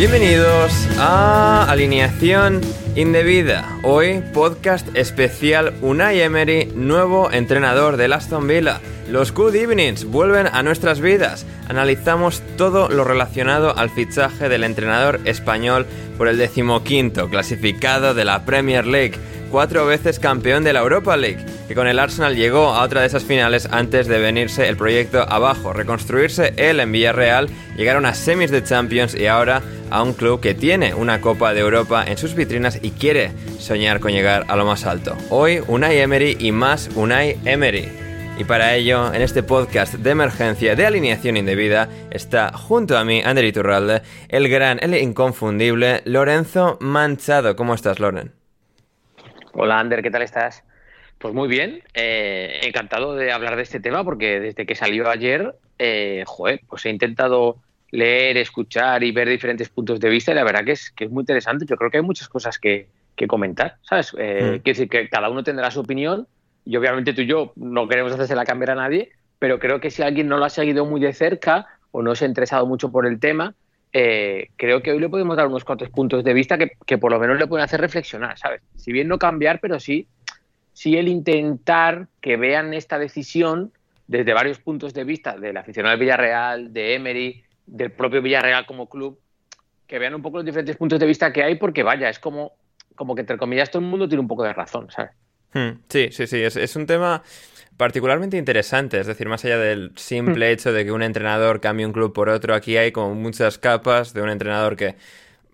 Bienvenidos a Alineación Indebida. Hoy podcast especial Unai Emery, nuevo entrenador del Aston Villa. Los Good Evenings vuelven a nuestras vidas. Analizamos todo lo relacionado al fichaje del entrenador español por el decimoquinto clasificado de la Premier League, cuatro veces campeón de la Europa League, que con el Arsenal llegó a otra de esas finales antes de venirse el proyecto abajo, reconstruirse él en Villarreal, llegaron a semis de Champions y ahora a un club que tiene una Copa de Europa en sus vitrinas y quiere soñar con llegar a lo más alto. Hoy Unai Emery y más Unai Emery. Y para ello, en este podcast de emergencia de alineación indebida, está junto a mí, Ander Iturralde, el gran, el inconfundible Lorenzo Manchado. ¿Cómo estás, Loren? Hola, Ander, ¿qué tal estás? Pues muy bien, eh, encantado de hablar de este tema porque desde que salió ayer, eh, joder, pues he intentado leer, escuchar y ver diferentes puntos de vista y la verdad que es, que es muy interesante. Yo creo que hay muchas cosas que, que comentar, ¿sabes? Eh, Mm. Quiero decir que cada uno tendrá su opinión y obviamente tú y yo no queremos hacerse la cámara a nadie, pero creo que si alguien no lo ha seguido muy de cerca o no se ha interesado mucho por el tema, eh, creo que hoy le podemos dar unos cuantos puntos de vista que, que por lo menos le pueden hacer reflexionar, ¿sabes? Si bien no cambiar, pero sí, sí el intentar que vean esta decisión desde varios puntos de vista del aficionado del Villarreal, de Emery, del propio Villarreal como club, que vean un poco los diferentes puntos de vista que hay, porque vaya, es como, como que entre comillas todo el mundo tiene un poco de razón, ¿sabes? Hmm, Sí, sí, sí, es, es un tema particularmente interesante, es decir, más allá del simple hecho de que un entrenador cambie un club por otro, aquí hay como muchas capas de un entrenador que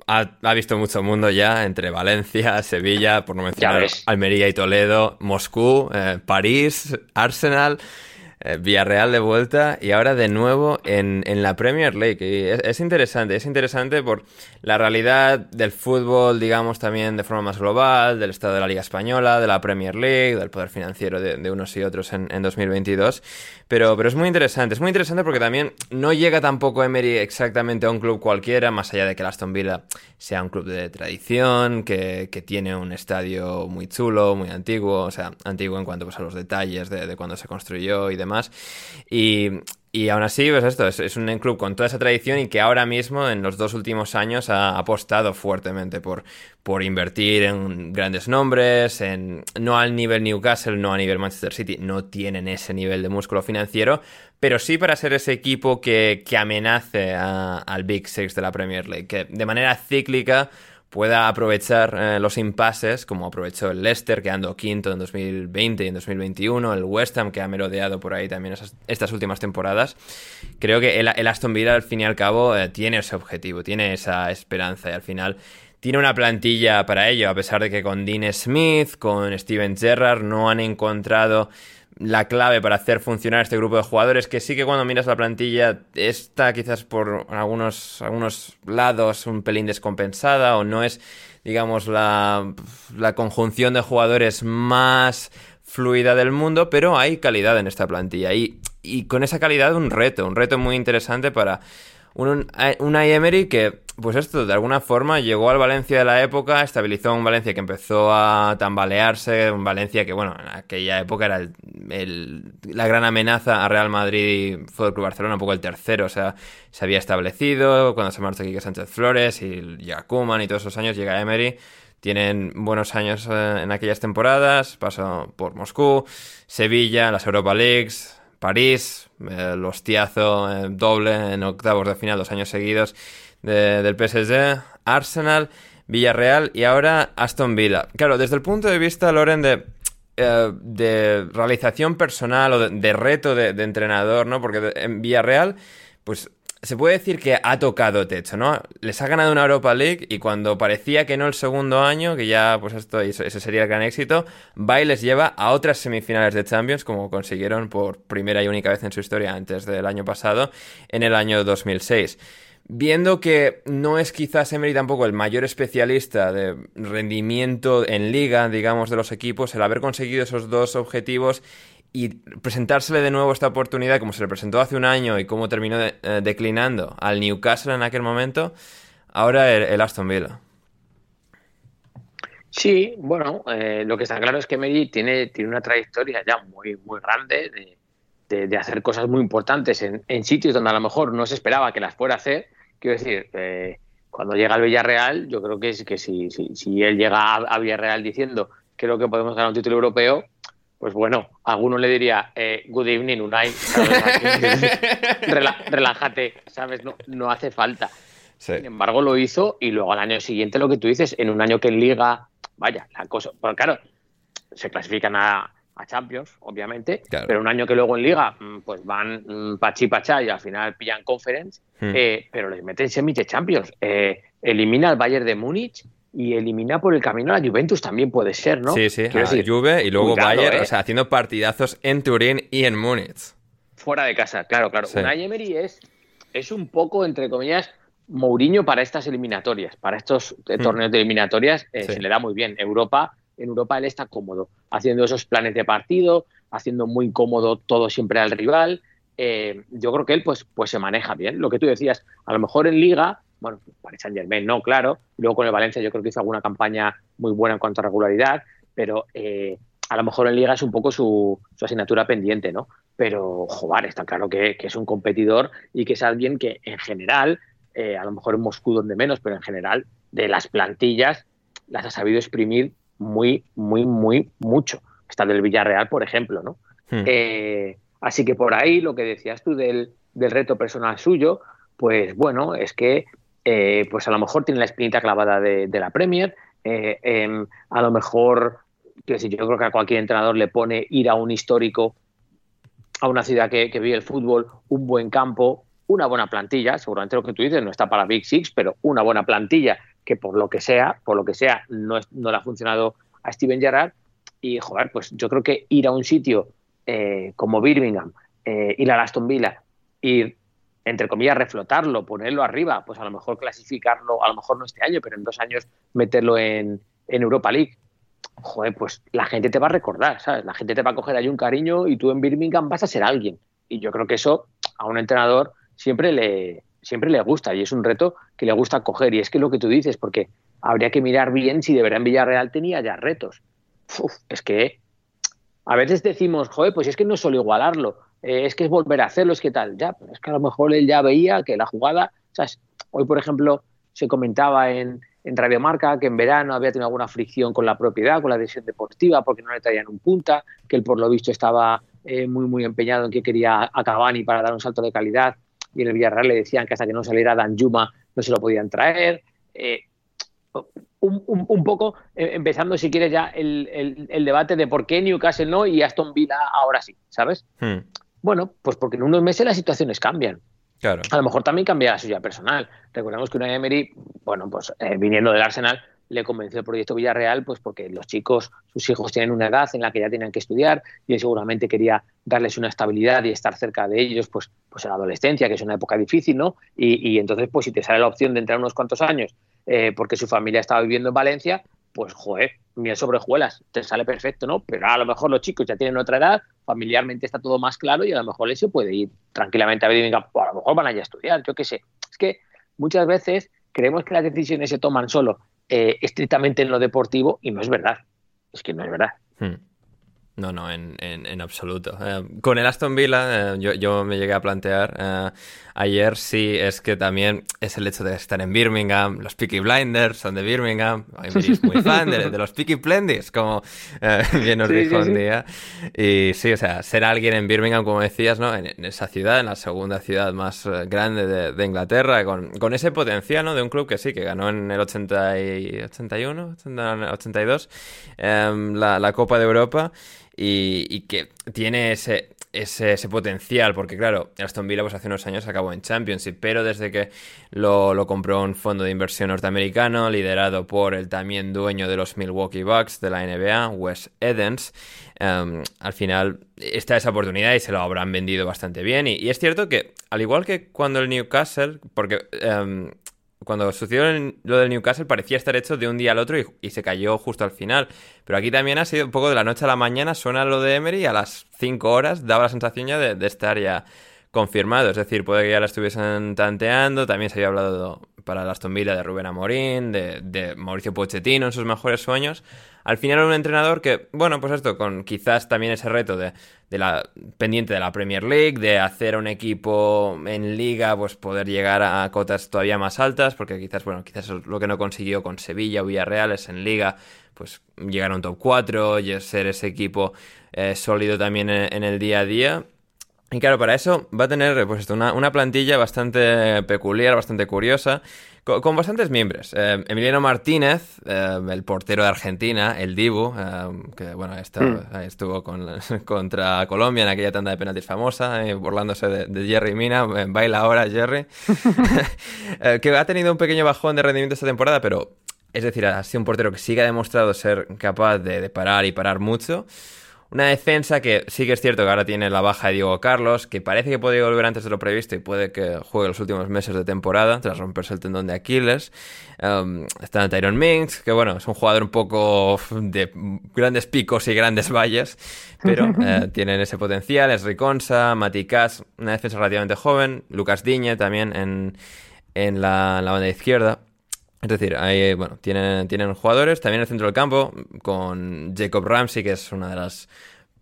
ha, ha visto mucho mundo ya, entre Valencia, Sevilla, por no mencionar. Almería y Toledo, Moscú, eh, París, Arsenal, eh, Villarreal de vuelta y ahora de nuevo en, en la Premier League. Y es, es interesante, es interesante por la realidad del fútbol, digamos, también de forma más global, del estado de la Liga Española, de la Premier League, del poder financiero de, de unos y otros en, en 2022. Pero, pero es muy interesante, es muy interesante porque también no llega tampoco Emery exactamente a un club cualquiera, más allá de que el Aston Villa sea un club de tradición, que, que tiene un estadio muy chulo, muy antiguo, o sea, antiguo en cuanto pues, a los detalles de, de cuando se construyó y demás. Y, y aún así, pues esto, es, un club con toda esa tradición y que ahora mismo, en los dos últimos años, ha apostado fuertemente por, por invertir en grandes nombres, en no al nivel Newcastle, no a nivel Manchester City, no tienen ese nivel de músculo financiero, pero sí para ser ese equipo que, que amenace al Big Six de la Premier League, que de manera cíclica pueda aprovechar eh, los impases, como aprovechó el Leicester, quedando quinto en 2020 y en 2021, el West Ham, que ha merodeado por ahí también esas, estas últimas temporadas. Creo que el, Aston Villa, al fin y al cabo, eh, tiene ese objetivo, tiene esa esperanza y al final tiene una plantilla para ello, a pesar de que con Dean Smith, con Steven Gerrard no han encontrado la clave para hacer funcionar este grupo de jugadores, que sí que cuando miras la plantilla está quizás por algunos, algunos lados un pelín descompensada o no es, digamos, la, la conjunción de jugadores más fluida del mundo, pero hay calidad en esta plantilla y, y con esa calidad un reto, un reto muy interesante para un, un Emery que, pues esto, de alguna forma llegó al Valencia de la época, estabilizó un Valencia que empezó a tambalearse, un Valencia que, bueno, en aquella época era el, la gran amenaza a Real Madrid y Fútbol Club Barcelona, un poco el tercero, o sea, se había establecido cuando se marchó Quique Sánchez Flores y Jacuman y todos esos años llega Emery. Tienen buenos años eh, en aquellas temporadas, pasó por Moscú, Sevilla, las Europa Leagues, París, el hostiazo eh, doble en octavos de final dos años seguidos del PSG, Arsenal, Villarreal y ahora Aston Villa. Claro, desde el punto de vista, Loren, de, eh, de realización personal o de, reto de, de, entrenador, ¿no? Porque en Villarreal, pues se puede decir que ha tocado techo, ¿no? Les ha ganado una Europa League y cuando parecía que no el segundo año, que ya, pues esto, ese sería el gran éxito, va y les lleva a otras semifinales de Champions, como consiguieron por primera y única vez en su historia antes del año pasado, en el año 2006. Viendo que no es quizás Emery tampoco el mayor especialista de rendimiento en liga, digamos, de los equipos, el haber conseguido esos dos objetivos y presentársele de nuevo esta oportunidad como se le presentó hace un año y cómo terminó de, eh, declinando al Newcastle en aquel momento, ahora el, el Aston Villa. Sí, bueno, eh, lo que está claro es que Meri tiene, tiene una trayectoria ya muy, muy grande de, de, hacer cosas muy importantes en, en, sitios donde a lo mejor no se esperaba que las fuera a hacer. Quiero decir, eh, cuando llega al Villarreal, yo creo que, es, que si, si, si él llega a, a Villarreal diciendo creo que podemos ganar un título europeo, pues bueno, alguno le diría, eh, good evening, Unai, relájate, ¿sabes? No, no hace falta. Sí. Sin embargo, lo hizo y luego al año siguiente lo que tú dices, en un año que en Liga, vaya, la cosa, pues claro, se clasifican a, a Champions, obviamente, claro. pero un año que luego en Liga, mm, pues van mm, pachi pachá y al final pillan Conference, hmm. eh, pero les meten semis de Champions. Eh, elimina al Bayern de Múnich y elimina por el camino a la Juventus también puede ser, ¿no? Sí, sí, a decir, Juve y luego cuidado, Bayern, ¿eh? o sea, haciendo partidazos en Turín y en Múnich. Fuera de casa, claro, claro. Sí. Unai Emery es, es un poco, entre comillas, Mourinho para estas eliminatorias, para estos eh, torneos de eliminatorias, eh, sí. se le da muy bien. Europa, en Europa él está cómodo, haciendo esos planes de partido, haciendo muy cómodo todo siempre al rival. Eh, yo creo que él pues, pues se maneja bien. Lo que tú decías, a lo mejor en Liga bueno, Paris Saint Germain no, claro. Luego con el Valencia yo creo que hizo alguna campaña muy buena en cuanto a regularidad, pero eh, a lo mejor en Liga es un poco su, su asignatura pendiente, ¿no? Pero, joder, está claro que, que, es un competidor y que es alguien que en general, eh, a lo mejor en Moscú donde menos, pero en general, de las plantillas las ha sabido exprimir muy, muy, muy mucho. Está del Villarreal, por ejemplo, ¿no? Hmm. Eh, así que por ahí lo que decías tú del, del reto personal suyo, pues bueno, es que eh, pues a lo mejor tiene la espinita clavada de, la Premier, eh, eh, a lo mejor, yo creo que a cualquier entrenador le pone ir a un histórico, a una ciudad que, vive el fútbol, un buen campo, una buena plantilla, seguramente lo que tú dices no está para Big Six, pero una buena plantilla que por lo que sea, por lo que sea, no, no le ha funcionado a Steven Gerrard, y joder, pues yo creo que ir a un sitio eh, como Birmingham, eh, ir a Aston Villa, ir entre comillas, reflotarlo, ponerlo arriba, pues a lo mejor clasificarlo, a lo mejor no este año, pero en dos años meterlo en, Europa League. Joder, pues la gente te va a recordar, ¿sabes? La gente te va a coger ahí un cariño y tú en Birmingham vas a ser alguien. Y yo creo que eso a un entrenador siempre le, siempre le gusta y es un reto que le gusta coger. Y es que lo que tú dices, porque habría que mirar bien si de verdad en Villarreal tenía ya retos. Es que a veces decimos, joder, pues es que no es solo igualarlo, eh, es que es volver a hacerlo, es que tal, ya, pero es que a lo mejor él ya veía que la jugada. Hoy, por ejemplo, se comentaba en, en Radio Marca que en verano había tenido alguna fricción con la propiedad, con la decisión deportiva, porque no le traían un punta, que él por lo visto estaba eh, muy, muy empeñado en que quería a Cavani para dar un salto de calidad, y en el Villarreal le decían que hasta que no saliera Dan Yuma no se lo podían traer. Eh, un, poco empezando, si quieres, ya el, el, el, debate de por qué Newcastle no y Aston Villa ahora sí, ¿sabes? Hmm. Bueno, pues porque en unos meses las situaciones cambian. Claro. A lo mejor también cambia la suya personal. Recordemos que una Emery bueno, pues eh, viniendo del Arsenal, le convenció el proyecto Villarreal, pues porque los chicos, sus hijos tienen una edad en la que ya tienen que estudiar y él seguramente quería darles una estabilidad y estar cerca de ellos, pues, pues en la adolescencia, que es una época difícil, ¿no? Y, entonces, pues si te sale la opción de entrar unos cuantos años eh, porque su familia estaba viviendo en Valencia, pues joder, miel sobre juelas, te sale perfecto, ¿no? Pero a lo mejor los chicos ya tienen otra edad, familiarmente está todo más claro y a lo mejor se puede ir tranquilamente a Birmingham, o a lo mejor van allá a estudiar, yo qué sé. Es que muchas veces creemos que las decisiones se toman solo eh, estrictamente en lo deportivo y no es verdad. Es que no es verdad. Hmm. No, no, en, en, absoluto. Eh, con el Aston Villa, eh, yo, yo, me llegué a plantear eh, ayer si es que también es el hecho de estar en Birmingham, los Peaky Blinders son de Birmingham, es muy fan de, los Peaky Blinders, como bien nos dijo un día. Y sí, o sea, ser alguien en Birmingham, como decías, ¿no? En, esa ciudad, en la segunda ciudad más grande de, de Inglaterra, con, con, ese potencial, ¿no? De un club que sí, que ganó en el 80 y, 81, 82 em, la, la Copa de Europa y, que tiene ese, ese, potencial, porque claro, Aston Villa pues, hace unos años acabó en Championship, pero desde que lo, compró un fondo de inversión norteamericano, liderado por el también dueño de los Milwaukee Bucks de la NBA, Wes Edens, em, al final está esa oportunidad y se lo habrán vendido bastante bien. Y, es cierto que, al igual que cuando el Newcastle, porque... Em, cuando sucedió lo del Newcastle parecía estar hecho de un día al otro y, se cayó justo al final. Pero aquí también ha sido un poco de la noche a la mañana, suena lo de Emery y a las 5 horas daba la sensación ya de, estar ya confirmado. Es decir, puede que ya la estuviesen tanteando. También se había hablado para la Aston Villa de Rubén Amorín, de, de Mauricio Pochettino en sus mejores sueños al final un entrenador que, bueno, pues esto, con quizás también ese reto de, la pendiente de la Premier League, de hacer un equipo en liga, pues poder llegar a cotas todavía más altas, porque quizás, bueno, quizás lo que no consiguió con Sevilla o Villarreal es en liga, pues llegar a un top 4 y ser ese equipo eh, sólido también en, el día a día. Y claro, para eso va a tener pues una, una plantilla bastante peculiar, bastante curiosa. Con, bastantes miembros. Eh, Emiliano Martínez, eh, el portero de Argentina, el Dibu, eh, que bueno, hmm. estuvo con, contra Colombia en aquella tanda de penaltis famosa, burlándose de, Jerry Mina. baila ahora Jerry. que ha tenido un pequeño bajón de rendimiento esta temporada, pero es decir, ha sido un portero que sí que ha demostrado ser capaz de parar y parar mucho. Una defensa que sí que es cierto que ahora tiene la baja de Diego Carlos, que parece que puede volver antes de lo previsto y puede que juegue los últimos meses de temporada tras romperse el tendón de Aquiles. Um, está Tyron Minks, que bueno, es un jugador un poco de grandes picos y grandes valles, pero eh, tienen ese potencial. Es Riconsa, Mati una defensa relativamente joven. Lucas Diñe también en, en la, la banda izquierda. Es decir, hay, bueno, tienen, tienen jugadores, también en el centro del campo, con Jacob Ramsey, que es una de las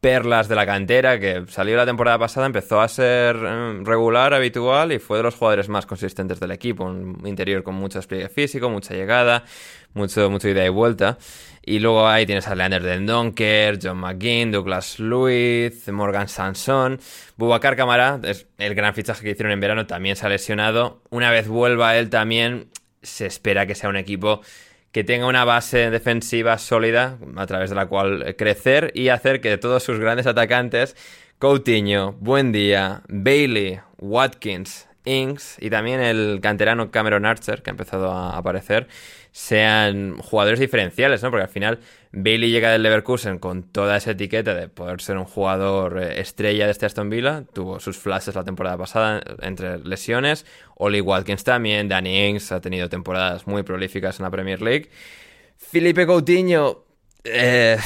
perlas de la cantera, que salió la temporada pasada, empezó a ser em, regular, habitual, y fue de los jugadores más consistentes del equipo. Un interior con mucho despliegue físico, mucha llegada, mucho, mucha ida y vuelta. Y luego ahí tienes a Leander Den Donker, John McGinn, Douglas Lewis, Morgan Sanson. Bubacar Camara, es el gran fichaje que hicieron en verano, también se ha lesionado. Una vez vuelva él también, se espera que sea un equipo que tenga una base defensiva sólida a través de la cual crecer y hacer que todos sus grandes atacantes, Coutinho, Buendía, Bailey, Watkins, Inks y también el canterano Cameron Archer, que ha empezado a aparecer, sean jugadores diferenciales, ¿no? Porque al final Bailey llega del Leverkusen con toda esa etiqueta de poder ser un jugador eh, estrella de este Aston Villa. Tuvo sus flashes la temporada pasada entre lesiones. Oli Watkins también. Danny Ings ha tenido temporadas muy prolíficas en la Premier League. Felipe Coutinho. Eh,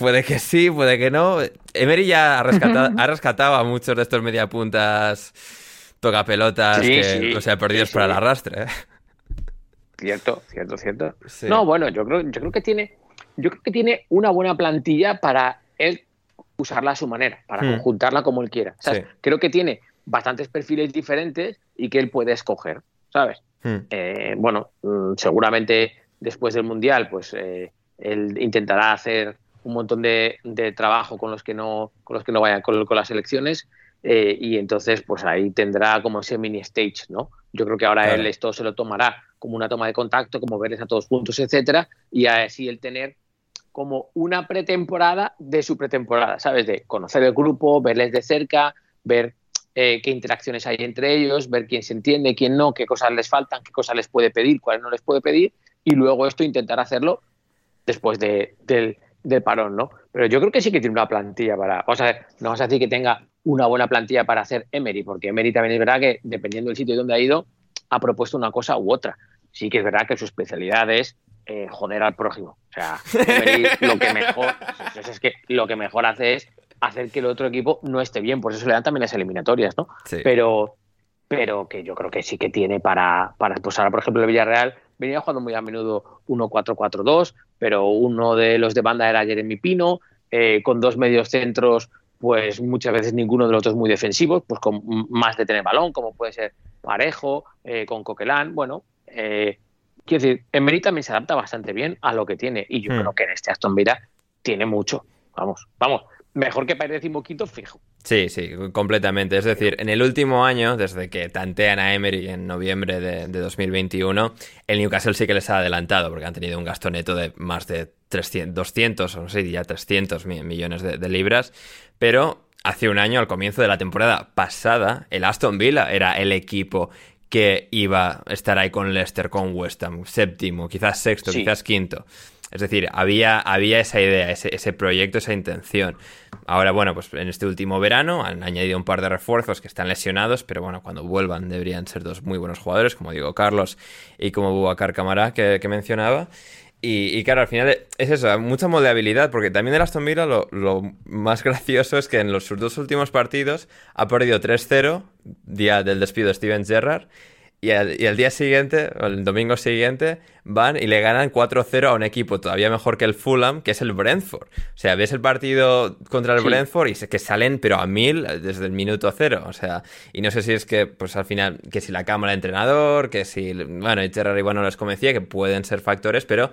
puede que sí, puede que no. Emery ya ha rescatado, ha rescatado a muchos de estos mediapuntas tocapelotas que, o sea, perdidos para el arrastre. ¿eh? Cierto, cierto, cierto. No, bueno, yo creo, yo creo que tiene yo creo que tiene una buena plantilla para él usarla a su manera, para hmm. conjuntarla como él quiera. Creo que tiene bastantes perfiles diferentes y que él puede escoger, ¿sabes? Hmm. Eh, bueno, mm, seguramente después del Mundial, pues eh, él intentará hacer un montón de, trabajo con los que no, con los que no vayan con, las elecciones eh, y entonces pues ahí tendrá como ese mini stage, ¿no? Yo creo que ahora él esto se lo tomará como una toma de contacto, como verles a todos juntos, etcétera, y así el tener como una pretemporada de su pretemporada, ¿sabes? De conocer el grupo, verles de cerca, ver eh, qué interacciones hay entre ellos, ver quién se entiende, quién no, qué cosas les faltan, qué cosas les puede pedir, cuáles no les puede pedir, y luego esto intentar hacerlo después de, del, del parón, ¿no? Pero yo creo que sí que tiene una plantilla para. Vamos a ver, no vamos a decir que tenga una buena plantilla para hacer Emery, porque Emery también es verdad que, dependiendo del sitio donde ha ido, ha propuesto una cosa u otra. Sí que es verdad que su especialidad es eh, joder al prójimo. O sea, lo que mejor es que lo que mejor hace es hacer que el otro equipo no esté bien. Por eso le dan también las eliminatorias, ¿no? Sí. Pero, pero que yo creo que sí que tiene para, para. Pues ahora, por ejemplo, el Villarreal venía jugando muy a menudo 1-4-4-2, pero uno de los de banda era Jeremy Pino, eh, con dos medios centros, pues muchas veces ninguno de los dos muy defensivos, pues con más de tener balón, como puede ser Parejo, eh, con Coquelán, bueno, eh, quiero decir, Emery también se adapta bastante bien a lo que tiene, y yo Hmm. creo que en este Aston Villa tiene mucho, vamos, vamos, mejor que para el decimoquinto fijo. Sí, sí, completamente. Es decir, en el último año, desde que tantean a Emery en noviembre de, de 2021, el Newcastle sí que les ha adelantado, porque han tenido un gasto neto de más de 300, 200, o no sé, ya 300 mi- millones de, de libras, pero hace un año, al comienzo de la temporada pasada, el Aston Villa era el equipo que iba a estar ahí con Leicester, con West Ham, séptimo, quizás sexto, Sí. quizás quinto. Es decir, había, había esa idea, ese, ese proyecto, esa intención. Ahora, bueno, pues en este último verano han añadido un par de refuerzos que están lesionados, pero bueno, cuando vuelvan deberían ser dos muy buenos jugadores, como digo Carlos y como Bubacar Camará, que, que mencionaba. Y, y claro, al final es eso, mucha moldeabilidad, porque también el Aston Villa lo, lo más gracioso es que en los sus dos últimos partidos ha perdido 3-0, día del despido de Steven Gerrard, y al, y al día siguiente, o el domingo siguiente, van y le ganan 4-0 a un equipo todavía mejor que el Fulham, que es el Brentford. O sea, ves el partido contra el Sí. Brentford y sé que salen, pero a mil desde el minuto cero. O sea, y no sé si es que, pues al final, que si la cámara de entrenador, que si, bueno, y Gerrard igual no les convencía, que pueden ser factores, pero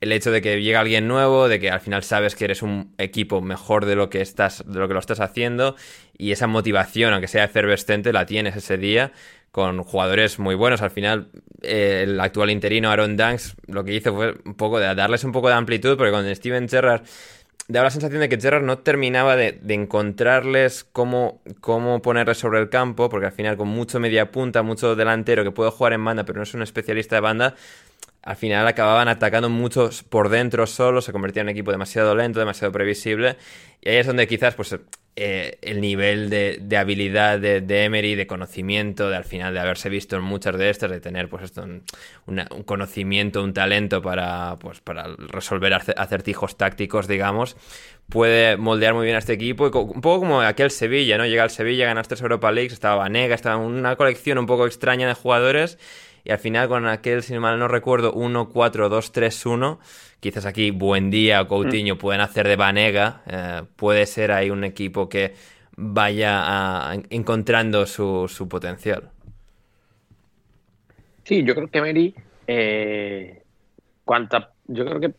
el hecho de que llega alguien nuevo, de que al final sabes que eres un equipo mejor de lo que estás, de lo que lo estás haciendo, y esa motivación, aunque sea efervescente, la tienes ese día con jugadores muy buenos. Al final, eh, el actual interino Aaron Danks lo que hizo fue un poco de darles un poco de amplitud, porque con Steven Gerrard daba la sensación de que Gerrard no terminaba de, encontrarles cómo, cómo ponerles sobre el campo, porque al final con mucho media punta, mucho delantero que puede jugar en banda, pero no es un especialista de banda, al final acababan atacando muchos por dentro solo, se convertía en un equipo demasiado lento, demasiado previsible, y ahí es donde quizás pues eh, el nivel de, habilidad de, Emery, de conocimiento, de al final de haberse visto en muchas de estas, de tener pues esto, un, conocimiento, un talento para, pues, para resolver acertijos tácticos, digamos, puede moldear muy bien a este equipo, un poco como aquel Sevilla, ¿no? Llega al Sevilla, ganas tres Europa Leagues, estaba Vanega, estaba una colección un poco extraña de jugadores, y al final con aquel, si mal no recuerdo, 1-4-2-3-1, quizás aquí Buendía o Coutinho mm. pueden hacer de Vanega, eh, puede ser ahí un equipo que vaya a, encontrando su, su, potencial. Sí, yo creo que Mary, eh, cuanta, yo creo que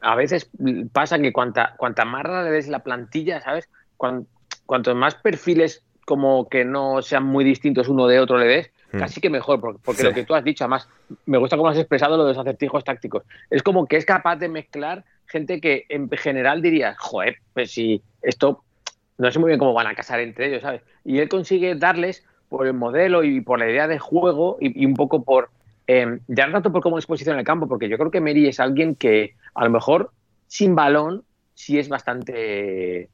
a veces pasa que cuanta, cuanta más rara le des la plantilla, ¿sabes? Cuanto, cuantos más perfiles como que no sean muy distintos uno de otro le des, casi que mejor, porque, porque sí. lo que tú has dicho, además, me gusta cómo has expresado lo de los acertijos tácticos. Es como que es capaz de mezclar gente que en general diría, joder, pues si esto no sé muy bien cómo van a casar entre ellos, ¿sabes? Y él consigue darles por el modelo y por la idea de juego y, y un poco por, eh, ya no tanto por cómo les posiciona en el campo, porque yo creo que Mary es alguien que a lo mejor sin balón sí es bastante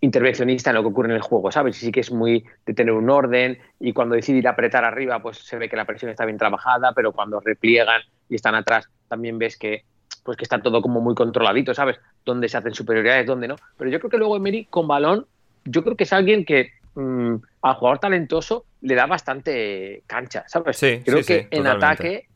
intervencionista en lo que ocurre en el juego, ¿sabes? Y sí que es muy de tener un orden y cuando decide ir a apretar arriba, pues se ve que la presión está bien trabajada, pero cuando repliegan y están atrás, también ves que pues que está todo como muy controladito, ¿sabes? Dónde se hacen superioridades, dónde no. Pero yo creo que luego Emery con balón, yo creo que es alguien que mmm, al jugador talentoso le da bastante cancha, ¿sabes? Sí, creo sí, que sí, en totalmente. ataque,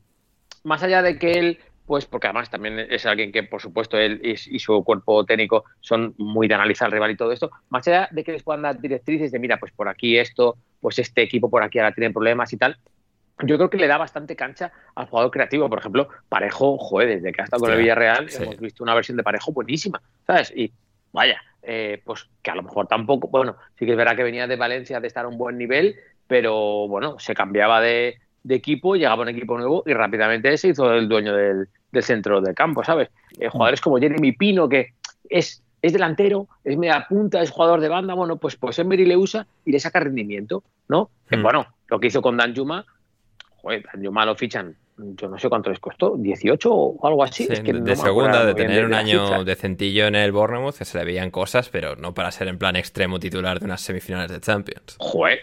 más allá de que él pues porque además también es alguien que, por supuesto, él y, su cuerpo técnico son muy de analizar al rival y todo esto, más allá de que les puedan dar directrices de, mira, pues por aquí esto, pues este equipo por aquí ahora tiene problemas y tal, yo creo que le da bastante cancha al jugador creativo. Por ejemplo, Parejo, joder, desde que ha estado con el Villarreal sí. hemos visto una versión de Parejo buenísima, ¿sabes? Y vaya, eh, pues que a lo mejor tampoco, bueno, sí que es verdad que venía de Valencia de estar a un buen nivel, pero bueno, se cambiaba de, de equipo, llegaba un equipo nuevo y rápidamente se hizo el dueño del, del centro del campo, ¿sabes? Eh, jugadores como Jeremy Pino, que es es delantero, es media punta, es jugador de banda, bueno, pues, pues Emery le usa y le saca rendimiento, ¿no? Hmm. Bueno, lo que hizo con Dan Juma, joder, Dan Juma lo fichan, yo no sé cuánto les costó, 18 o algo así. Sí, es que de no segunda, de tener un año decentillo en el Bournemouth, que se le veían cosas, pero no para ser en plan extremo titular de unas semifinales de Champions. Joder,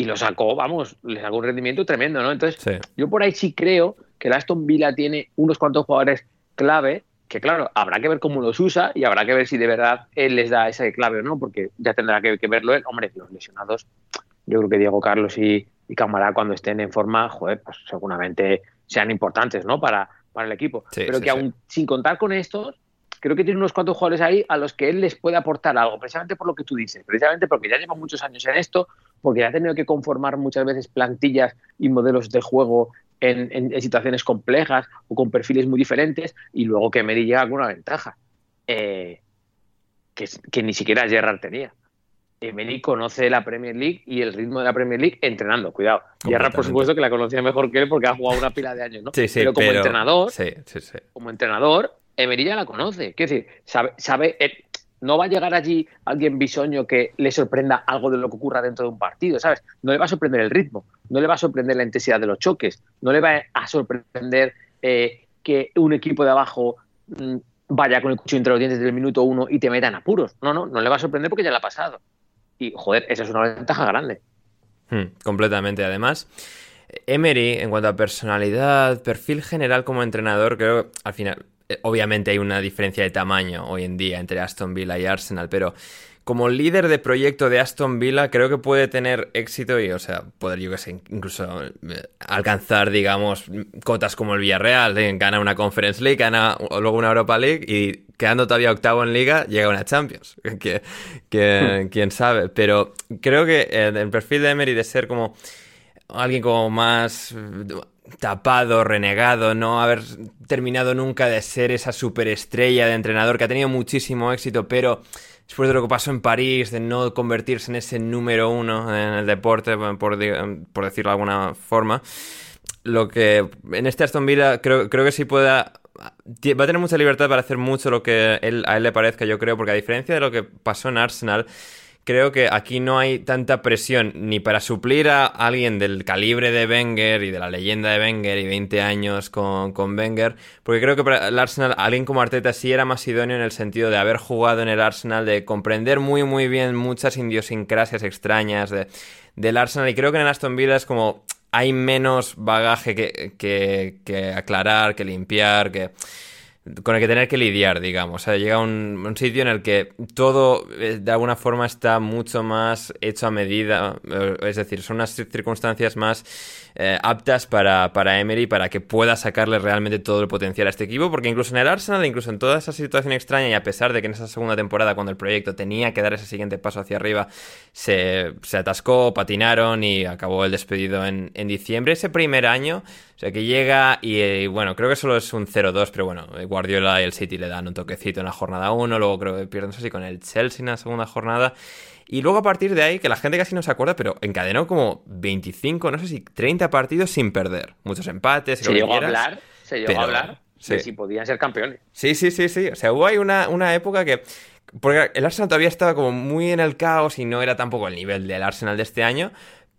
y lo sacó, vamos, le sacó un rendimiento tremendo, ¿no? Entonces, Sí. yo por ahí sí creo que el Aston Villa tiene unos cuantos jugadores clave que, claro, habrá que ver cómo los usa y habrá que ver si de verdad él les da esa clave o no, porque ya tendrá que, que verlo él. Hombre, los lesionados, yo creo que Diego Carlos y, y Camará cuando estén en forma, joder, pues seguramente sean importantes, ¿no? Para, para el equipo. Sí, Pero sí, que sí. aún sin contar con estos, creo que tiene unos cuantos jugadores ahí a los que él les puede aportar algo, precisamente por lo que tú dices, precisamente porque ya lleva muchos años en esto, porque ya ha tenido que conformar muchas veces plantillas y modelos de juego en, en- en situaciones complejas o con perfiles muy diferentes, y luego que Meri llega con una ventaja, eh, que, ni siquiera Gerrard tenía. Emery conoce la Premier League y el ritmo de la Premier League entrenando, cuidado. Gerrard, por supuesto, que la conocía mejor que él porque ha jugado una pila de años, ¿no? Sí, sí, pero como entrenador, Sí, sí, sí. como entrenador, Emery ya la conoce. Quiero decir, sabe, sabe eh, no va a llegar allí alguien bisoño que le sorprenda algo de lo que ocurra dentro de un partido, ¿sabes? No le va a sorprender el ritmo, no le va a sorprender la intensidad de los choques, no le va a sorprender eh, que un equipo de abajo mm, vaya con el cuchillo entre los dientes desde el minuto uno y te meta en apuros. No, no, no le va a sorprender porque ya le ha pasado. Y, joder, esa es una ventaja grande. Hmm, completamente. Además, Emery, en cuanto a personalidad, perfil general como entrenador, creo al final, obviamente hay una diferencia de tamaño hoy en día entre Aston Villa y Arsenal, pero como líder de proyecto de Aston Villa, creo que puede tener éxito y, o sea, poder, yo que sé, incluso eh, alcanzar, digamos, cotas como el Villarreal, eh, gana una Conference League, gana luego una Europa League y quedando todavía octavo en Liga, llega una Champions. que, que- quién sabe. Pero creo que eh, el perfil de Emery de ser como alguien como más eh, tapado, renegado, no haber terminado nunca de ser esa superestrella de entrenador que ha tenido muchísimo éxito, pero después de lo que pasó en París, de no convertirse en ese número uno en el deporte, por, por decirlo de alguna forma, lo que en este Aston Villa creo, creo que sí pueda va a tener mucha libertad para hacer mucho lo que él- a él le parezca, yo creo, porque a diferencia de lo que pasó en Arsenal, creo que aquí no hay tanta presión ni para suplir a alguien del calibre de Wenger y de la leyenda de Wenger y 20 años con, con Wenger, porque creo que para el Arsenal, alguien como Arteta sí era más idóneo en el sentido de haber jugado en el Arsenal, de comprender muy muy bien muchas idiosincrasias extrañas de, del Arsenal. Y creo que en Aston Villa es como hay menos bagaje que, que, que aclarar, que limpiar, que con el que tener que lidiar, digamos. O sea, llega un, un sitio en el que todo, eh, de alguna forma, está mucho más hecho a medida. eh, Es decir, son unas circunstancias más eh, aptas para, para Emery para que pueda sacarle realmente todo el potencial a este equipo. Porque incluso en el Arsenal, incluso en toda esa situación extraña, y a pesar de que en esa segunda temporada, cuando el proyecto tenía que dar ese siguiente paso hacia arriba, se, se atascó, patinaron y acabó el despedido en, en diciembre. Ese primer año, o sea, que llega y, eh, bueno, creo que solo es un 0-2, pero bueno, Guardiola y el City le dan un toquecito en la jornada 1, luego creo que pierden eso sí con el Chelsea en la segunda jornada. Y luego a partir de ahí, que la gente casi no se acuerda, pero encadenó como 25, no sé si 30 partidos sin perder. Muchos empates. Se llegó a hablar, se llegó pero, a hablar sí. de si podían ser campeones. Sí, sí, sí, sí. O sea, hubo ahí una, una época que. Porque el Arsenal todavía estaba como muy en el caos y no era tampoco el nivel del Arsenal de este año.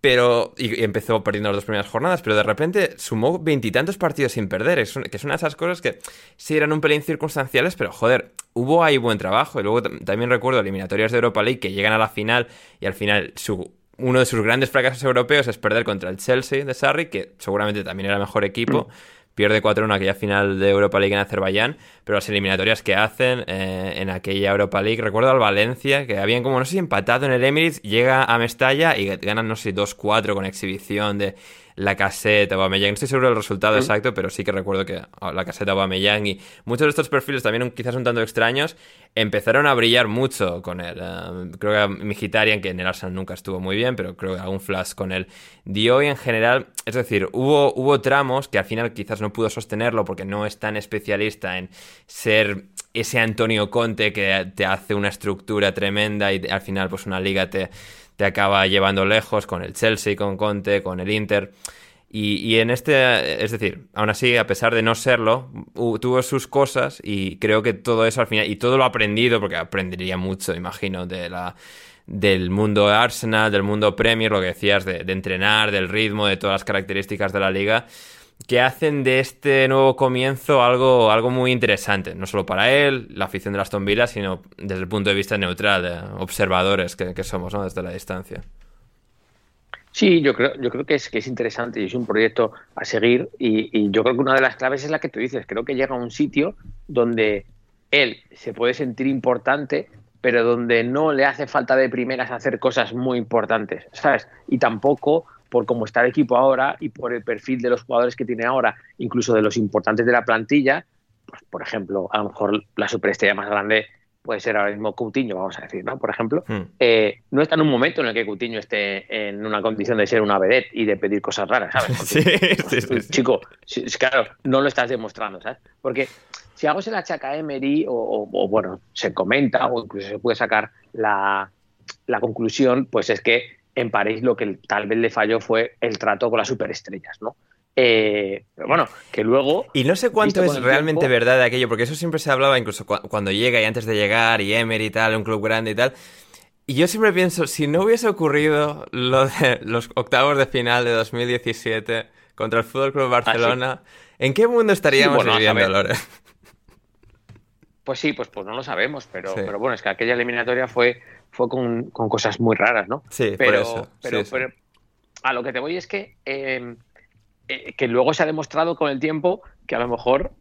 Pero. Y, empezó perdiendo las dos primeras jornadas. Pero de repente sumó veintitantos partidos sin perder. Es que es una de esas cosas que sí eran un pelín circunstanciales, pero joder, hubo ahí buen trabajo. Y luego tam- también recuerdo eliminatorias de Europa League que llegan a la final y al final su. Uno de sus grandes fracasos europeos es perder contra el Chelsea de Sarri, que seguramente también era el mejor equipo. Pierde 4-1 aquella final de Europa League en Azerbaiyán, pero las eliminatorias que hacen eh, en aquella Europa League, recuerdo al Valencia, que habían como, no sé si empatado en el Emirates, llega a Mestalla y ganan, no sé, 2-4 con exhibición de la caseta Aubameyang. No estoy seguro del resultado exacto, pero sí que recuerdo que ah, la caseta Aubameyang y muchos de estos perfiles también quizás un tanto extraños empezaron a brillar mucho con él. Eh, creo que Mkhitaryan, que en el Arsenal nunca estuvo muy bien, pero creo que algún flash con él dio y en general, es decir, hubo, hubo tramos que al final quizás no pudo sostenerlo porque no es tan especialista en ser ese Antonio Conte que te hace una estructura tremenda y al final pues una liga te, te acaba llevando lejos con el Chelsea, con Conte, con el Inter. Y, en este, es decir, aún así, a pesar de no serlo, tuvo sus cosas y creo que todo eso al final, y todo lo aprendido, porque aprendería mucho, imagino, de la, del mundo Arsenal, del mundo Premier, lo que decías, de, de entrenar, del ritmo, de todas las características de la liga que hacen de este nuevo comienzo algo, algo muy interesante, no solo para él, la afición de las Aston sino desde el punto de vista neutral, de observadores que, que somos ¿no? desde la distancia. Sí, yo creo, yo creo que es, que es interesante y es un proyecto a seguir y, yo creo que una de las claves es la que tú dices, creo que llega a un sitio donde él se puede sentir importante, pero donde no le hace falta de primeras hacer cosas muy importantes, ¿sabes? Y tampoco por cómo está el equipo ahora y por el perfil de los jugadores que tiene ahora, incluso de los importantes de la plantilla, pues por ejemplo, a lo mejor la superestrella más grande puede ser ahora mismo Coutinho, vamos a decir, ¿no? Por ejemplo, eh, no está en un momento en el que Coutinho esté en una condición de ser una vedette y de pedir cosas raras, ¿sabes? sí, sí, sí, chico, claro, no lo estás demostrando, ¿sabes? Porque si algo se la achaca a Emery, o, bueno, se comenta, o incluso se puede sacar la, la conclusión, pues es que en París lo que tal vez le falló fue el trato con las superestrellas, ¿no? Eh, pero bueno, que luego... Y no sé cuánto es realmente verdad de aquello, porque eso siempre se hablaba incluso cuando llega y antes de llegar, y Emery y tal, un club grande y tal. Y yo siempre pienso, si no hubiese ocurrido lo de los octavos de final de 2017 contra el Fútbol Club ah, Barcelona, ¿en qué mundo estaríamos viviendo, Lore? Pues sí, pues, pues no lo sabemos, pero, pero bueno, es que aquella eliminatoria fue, fue con, cosas muy raras, ¿no? Sí, pero, por eso. Pero, a lo que te voy es que em, eh, que luego se ha demostrado con el tiempo que a lo mejor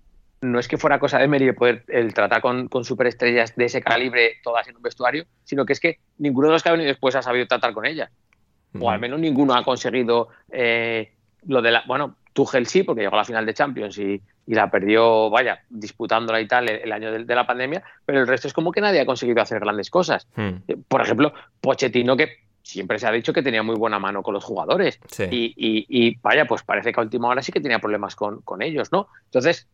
no es que fuera cosa de Emery poder el tratar con, con, superestrellas de ese calibre todas en un vestuario, sino que es que ninguno de los que ha venido después ha sabido tratar con ellas. O al menos ninguno ha conseguido eh, lo de la. Bueno, Tuchel sí, porque llegó a la final de Champions y, la perdió, vaya, disputándola y tal el, año de, la pandemia, pero el resto es como que nadie ha conseguido hacer grandes cosas. Por ejemplo, Pochettino, que siempre se ha dicho que tenía muy buena mano con los jugadores. Y, vaya, pues parece que a última hora sí que tenía problemas con, ellos, ¿no? Entonces,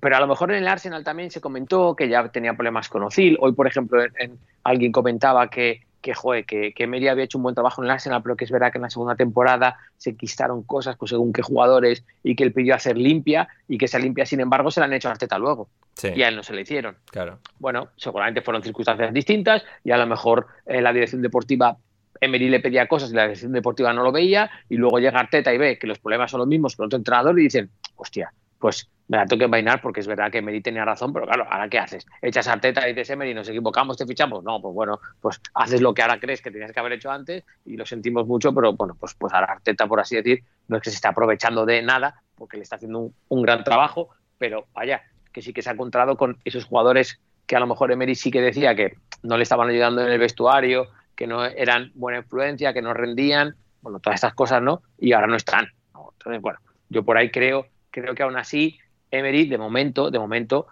pero a lo mejor en el Arsenal también se comentó que ya tenía problemas con Ozil. Hoy, por ejemplo, en, alguien comentaba que, que, joder, que, que Meri había hecho un buen trabajo en el Arsenal, pero que es verdad que en la segunda temporada se quistaron cosas con según qué jugadores y que él pidió hacer limpia y que esa limpia, sin embargo, se la han hecho a Arteta luego. Y a él no se le hicieron. Claro. Bueno, seguramente fueron circunstancias distintas y a lo mejor eh, la dirección deportiva Emery le pedía cosas y la dirección deportiva no lo veía, y luego llega Arteta y ve que los problemas son los mismos con otro entrenador y dicen, hostia, pues me la tengo que envainar porque es verdad que Emery tenía razón, pero claro, ¿ahora qué haces? ¿Echas a Arteta y dices, Emery, nos equivocamos, te fichamos? No, pues bueno, pues haces lo que ahora crees que tenías que haber hecho antes y lo sentimos mucho, pero bueno, pues, pues ahora Arteta, por así decir, no es que se esté aprovechando de nada porque le está haciendo un, gran trabajo, pero vaya, que sí que se ha encontrado con esos jugadores que a lo mejor Emery sí que decía que no le estaban ayudando en el vestuario, que no eran buena influencia, que no rendían, bueno, todas estas cosas, ¿no? Y ahora no están. Entonces, bueno, yo por ahí creo, creo que aún así, Emery, de momento, de momento,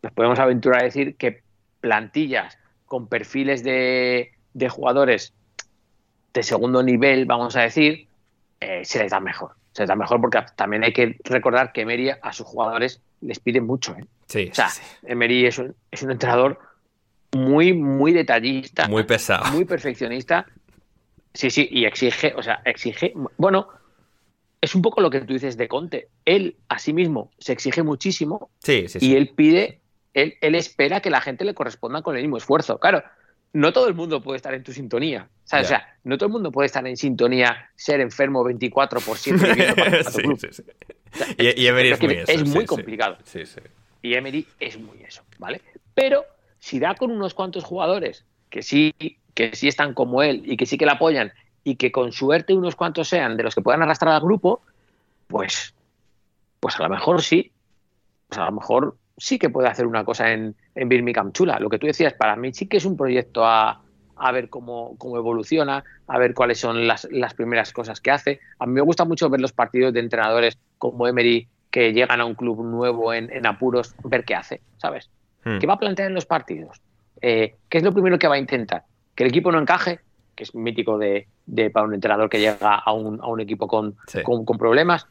nos podemos aventurar a decir que plantillas con perfiles de, jugadores de segundo nivel, vamos a decir, eh, se les da mejor. Se les da mejor porque también hay que recordar que Emery a sus jugadores les pide mucho. ¿eh? Sí, o sea, Emery es un, es un entrenador muy, muy detallista. Muy pesado. Muy perfeccionista. Sí, sí, y exige, o sea, exige. Bueno, es un poco lo que tú dices de Conte. Él a sí mismo se exige muchísimo. Sí, sí, Y él pide, él, él espera que la gente le corresponda con el mismo esfuerzo. Claro, no todo el mundo puede estar en tu sintonía. O sea, no todo el mundo puede estar en sintonía, ser enfermo 24 por 7. sí, sí, sí. y, Emery es, muy eso. Es muy complicado. Sí, sí. Y Emery es muy eso, ¿vale? Pero si da con unos cuantos jugadores que sí, que sí están como él y que sí que le apoyan y que con suerte unos cuantos sean de los que puedan arrastrar al grupo, pues, pues a lo mejor sí. Pues a lo mejor sí que puede hacer una cosa en, en Birmingham chula. Lo que tú decías, para mí sí que es un proyecto a, a ver cómo, cómo, evoluciona, a ver cuáles son las, las, primeras cosas que hace. A mí me gusta mucho ver los partidos de entrenadores como Emery que llegan a un club nuevo en, en apuros, ver qué hace, ¿sabes? Hmm. ¿Qué va a plantear en los partidos? Eh, ¿Qué es lo primero que va a intentar? ¿Que el equipo no encaje? Que es mítico de, para un entrenador que llega a un, a un equipo con, con, problemas.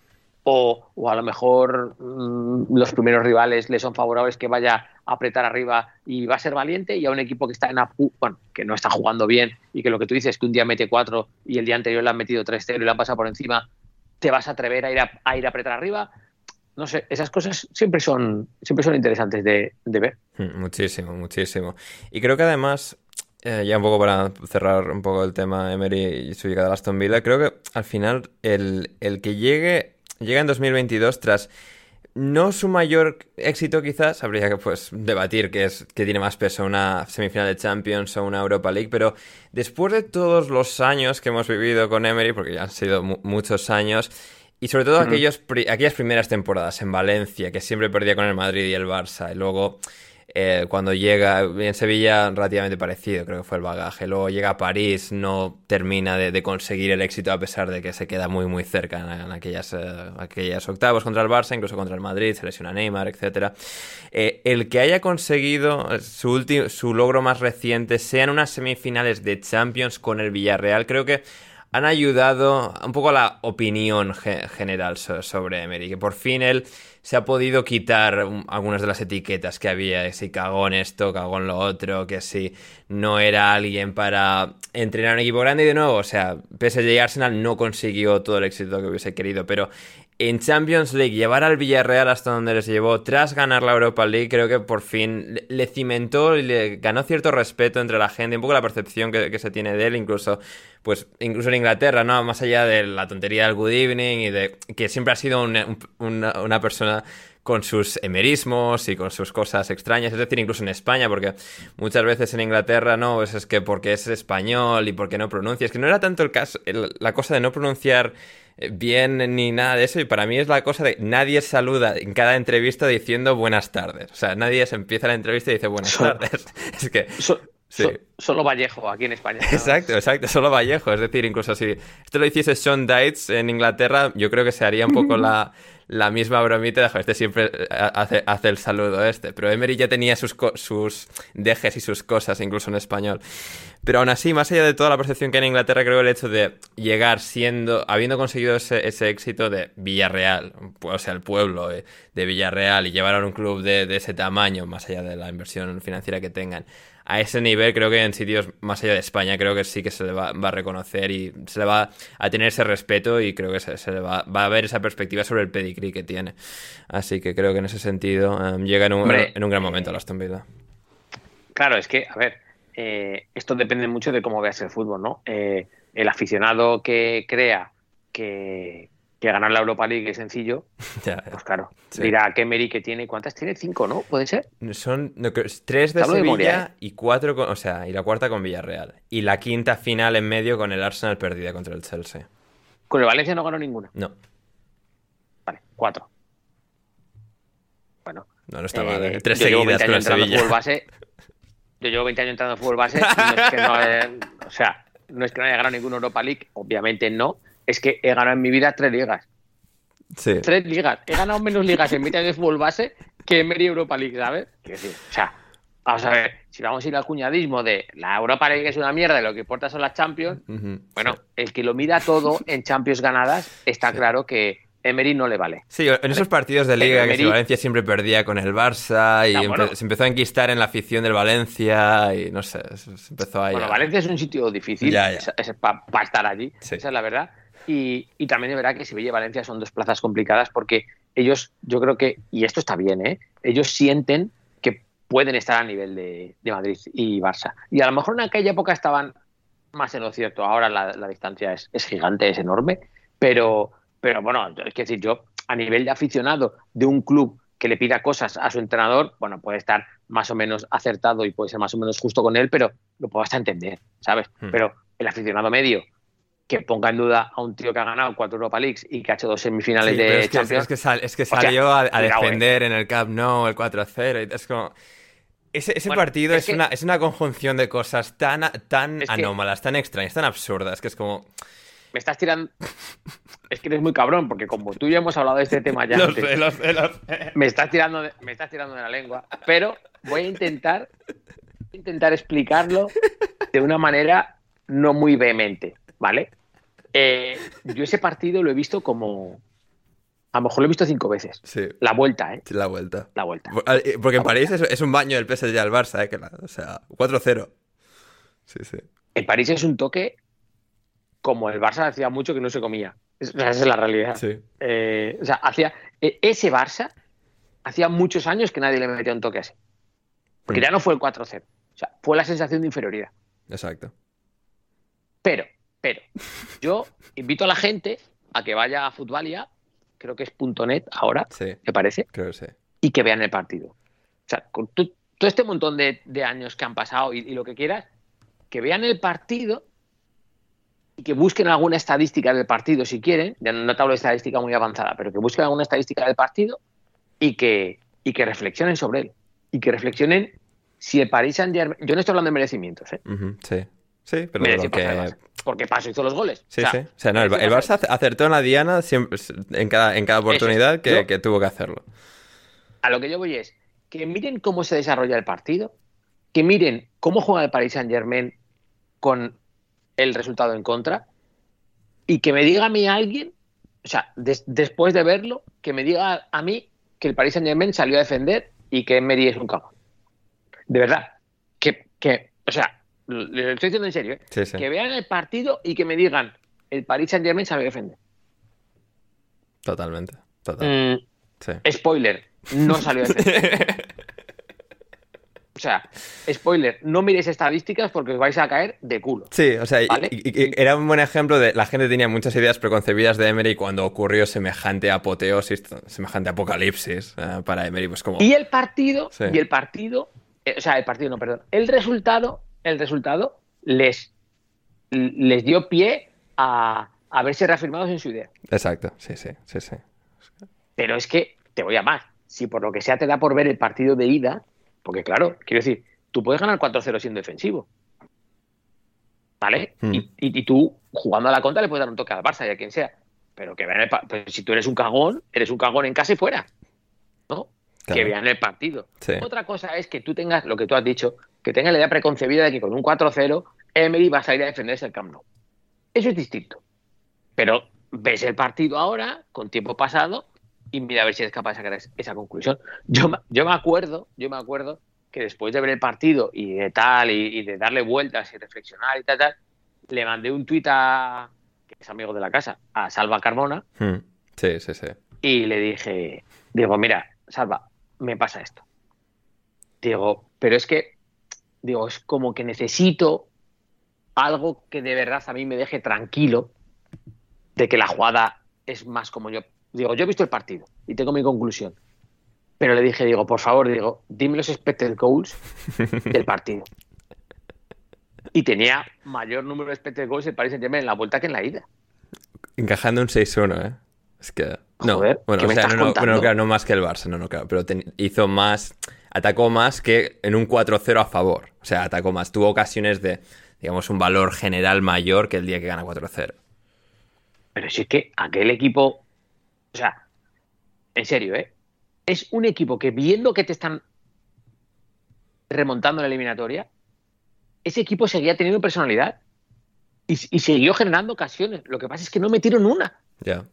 O, o, a lo mejor mm, los primeros rivales le son favorables que vaya a apretar arriba y va a ser valiente y a un equipo que está en bueno, que no está jugando bien y que lo que tú dices es que un día mete cuatro y el día anterior le han metido 3-0 y le han pasado por encima te vas a atrever a ir a, a ir a apretar arriba. No sé, esas cosas siempre son, siempre son interesantes de, de ver. Mm, Muchísimo, muchísimo. Y creo que además, eh, ya un poco para cerrar un poco el tema Emery y su llegada a Aston Villa, creo que al final el, el que llegue, llega en 2022 tras no su mayor éxito quizás, habría que pues debatir que es que tiene más peso una semifinal de Champions o una Europa League, pero después de todos los años que hemos vivido con Emery, porque ya han sido mu muchos años, y sobre todo aquellos, pri aquellas primeras temporadas en Valencia, que siempre perdía con el Madrid y el Barça, y luego eh, cuando llega en Sevilla relativamente parecido, creo que fue el bagaje. Luego llega a París, no termina de, de conseguir el éxito a pesar de que se queda muy muy cerca en, en aquellas, eh, aquellas octavos contra el Barça, incluso contra el Madrid, se lesiona Neymar, etc. Eh, el que haya conseguido su, su logro más reciente, sean unas semifinales de Champions con el Villarreal, creo que han ayudado un poco a la opinión ge general so sobre Emery, que por fin él se ha podido quitar algunas de las etiquetas que había, si cagó en esto, cagó en lo otro, que si no era alguien para entrenar un equipo grande y de nuevo, o sea, PSG y Arsenal no consiguió todo el éxito que hubiese querido, pero en Champions League llevar al Villarreal hasta donde les llevó tras ganar la Europa League, creo que por fin le cimentó y le ganó cierto respeto entre la gente, un poco la percepción que, se tiene de él, incluso pues incluso en Inglaterra, ¿no? Más allá de la tontería del good evening y de que siempre ha sido una, persona con sus emerismos y con sus cosas extrañas, es decir, incluso en España, porque muchas veces en Inglaterra no, pues es que porque es español y porque no pronuncia, es que no era tanto el caso, la cosa de no pronunciar bien ni nada de eso y para mí es la cosa de nadie saluda en cada entrevista diciendo buenas tardes, o sea, nadie se empieza la entrevista y dice buenas tardes, es que... So, sí. so, solo Vallejo aquí en España. Exacto, exacto, solo Vallejo, es decir, incluso si esto lo hiciese Sean Dites en Inglaterra, yo creo que se haría un poco la la misma bromita de, este siempre hace, hace, el saludo este. Pero Emery ya tenía sus, sus dejes y sus cosas, incluso en español. Pero aún así, más allá de toda la percepción que hay en Inglaterra, creo el hecho de llegar siendo, habiendo conseguido ese, ese éxito de Villarreal, o sea, el pueblo de Villarreal y llevar a un club de, de ese tamaño, más allá de la inversión financiera que tengan, a ese nivel, creo que en sitios más allá de España, creo que sí que se le va, va a reconocer y se le va a tener ese respeto y creo que se, se le va, va, a ver esa perspectiva sobre el pedigrí que tiene. Así que creo que en ese sentido um, llega en un, Hombre, en un, gran momento a la Aston Villa. Claro, es que, a ver, eh, esto depende mucho de cómo veas el fútbol, ¿no? Eh, el aficionado que crea que, que ganar la Europa League es sencillo, ya, pues claro, sí. dirá que Emery que tiene, ¿cuántas tiene? ¿Cinco, no? ¿Puede ser? Son no, tres de Sevilla de memoria, ¿eh? y cuatro, con, o sea, y la cuarta con Villarreal. Y la quinta final en medio con el Arsenal perdida contra el Chelsea. ¿Con el Valencia no ganó ninguna? No. Vale, cuatro. Bueno. No, no está mal, ¿eh? Tres seguidas con el Sevilla. Base, yo llevo 20 años entrando en fútbol base, no es que no, eh, o sea, no es que no haya ganado ninguna Europa League, obviamente no, es que he ganado en mi vida tres ligas. Sí. Tres ligas. He ganado menos ligas en mitad de fútbol base que en Europa League, ¿sabes? Quiero decir, o sea, vamos a ver, si vamos a ir al cuñadismo de la Europa League es una mierda y lo que importa son las Champions, uh -huh. bueno, sí. el que lo mira todo en Champions ganadas, está sí. claro que Emery no le vale. Sí, en esos partidos de liga Emery... que si Valencia siempre perdía con el Barça y no, bueno. se empezó a enquistar en la afición del Valencia y no sé, se empezó a... Bueno. Valencia es un sitio difícil para pa estar allí, sí. esa es la verdad. Y, y, también de verdad que Sevilla y Valencia son dos plazas complicadas porque ellos, yo creo que, y esto está bien, ¿eh? ellos sienten que pueden estar a nivel de, de, Madrid y Barça. Y a lo mejor en aquella época estaban más en lo cierto, ahora la, la distancia es, es, gigante, es enorme, pero, pero bueno, es que decir, yo a nivel de aficionado de un club que le pida cosas a su entrenador, bueno, puede estar más o menos acertado y puede ser más o menos justo con él, pero lo puedo hasta entender, ¿sabes? Hmm. Pero el aficionado medio que ponga en duda a un tío que ha ganado cuatro Europa Leagues y que ha hecho dos semifinales sí, de es que, Champions. Es que, sal, es que salió o sea, a, a, defender en el Camp Nou el 4-0. Es como. Ese, ese bueno, partido es, es, que, una, es, una, conjunción de cosas tan, tan anómalas, tan extrañas, tan absurdas, que es como. Me estás tirando. Es que eres muy cabrón, porque como tú y yo hemos hablado de este tema ya. los antes, sé, los sé, los sé. Me, estás tirando de, me estás tirando de la lengua. Pero voy a intentar, intentar explicarlo de una manera no muy vehemente, ¿vale? Eh, yo ese partido lo he visto como. A lo mejor lo he visto cinco veces. Sí. La vuelta, ¿eh? La vuelta. La vuelta. Eh, porque en París es, es, un baño del PSG al Barça, ¿eh? Que la, o sea, 4-0. Sí, sí. En París es un toque como el Barça hacía mucho que no se comía. Es- esa es la realidad. Sí. Eh, o sea, hacía eh, ese Barça hacía muchos años que nadie le metía un toque así. Porque Mm. ya no fue el 4-0. O sea, fue la sensación de inferioridad. Exacto. Pero, pero, yo invito a la gente a que vaya a Futbalia, creo que es .net ahora, Sí, me parece, creo que sí. y que vean el partido. O sea, con to- todo este montón de, de años que han pasado y, y lo que quieras, que vean el partido y que busquen alguna estadística del partido si quieren, ya no te hablo de estadística muy avanzada, pero que busquen alguna estadística del partido y que, y que reflexionen sobre él. Y que reflexionen si el Paris Saint Germain, yo no estoy hablando de merecimientos, ¿eh? Sí. Sí, pero de lo que... Porque Paso hizo los goles. Sí, O sea, sí. O sea, no, el, el. Barça ac- acertó en la diana siempre, en, cada, en cada oportunidad que, Yo- que tuvo que hacerlo. A lo que yo voy es que miren cómo se desarrolla el partido, que miren cómo juega el Paris Saint Germain con el resultado en contra y que me diga a mí alguien, o sea, des- después de verlo, que me diga a mí que el Paris Saint Germain salió a defender y que Emery es un cagón. De verdad, que, que o sea, lo lo estoy diciendo en serio, ¿eh? Sí, sí. que vean el partido y que me digan, el Paris Saint Germain sabe defender. Totalmente. Total. Mm, Sí. Spoiler, no salió a defender. O sea, spoiler, no miréis estadísticas porque os vais a caer de culo. Sí, o sea, y- ¿Vale? y- y era un buen ejemplo de la gente tenía muchas ideas preconcebidas de Emery cuando ocurrió semejante apoteosis, semejante apocalipsis eh, para Emery, pues como... Y el partido, Sí. y el partido, eh, o sea, el partido no, perdón, el resultado, el resultado les, les dio pie a, a verse reafirmados en su idea. Exacto, sí, sí, sí, sí. Pero es que te voy a más. Si por lo que sea te da por ver el partido de ida, porque claro, quiero decir, tú puedes ganar 4-0 siendo defensivo. ¿Vale? Hmm. Y, y- y tú, jugando a la contra, le puedes dar un toque al Barça y a quien sea. Pero que pero si tú eres un cagón, eres un cagón en casa y fuera. ¿No? Claro. Que vean el partido. Sí. Otra cosa es que tú tengas lo que tú has dicho, que tengas la idea preconcebida de que con un 4-0 Emery va a salir a defenderse el Camp Nou. Eso es distinto. Pero ves el partido ahora, con tiempo pasado, y mira a ver si eres capaz de sacar es- esa conclusión. Yo, me- yo me acuerdo, yo me acuerdo que después de ver el partido y de tal, y, y de darle vueltas y reflexionar y tal, tal, le mandé un tuit a, que es amigo de la casa, a Salva Carmona, Hmm, Sí, sí, sí. y le dije, digo, mira, Salva, me pasa esto. Digo, pero es que, digo, es como que necesito algo que de verdad a mí me deje tranquilo de que la jugada es más como yo. Digo, yo he visto el partido y tengo mi conclusión. Pero le dije, digo, por favor, digo, dime los expected goals del partido. Y tenía mayor número de expected goals el Paris Saint-Germain en la vuelta que en la ida. Encajando un 6-1, ¿eh? Es que... No, bueno, ¿qué o sea, estás no, bueno, claro, no más que el Barça, no, no, claro, pero hizo más, atacó más que en un 4-0 a favor. O sea, atacó más, tuvo ocasiones de, digamos, un valor general mayor que el día que gana 4-0. Pero si es que aquel equipo, o sea, en serio, ¿eh? Es un equipo que viendo que te están remontando la eliminatoria, ese equipo seguía teniendo personalidad y, y siguió generando ocasiones. Lo que pasa es que no metieron una. Ya.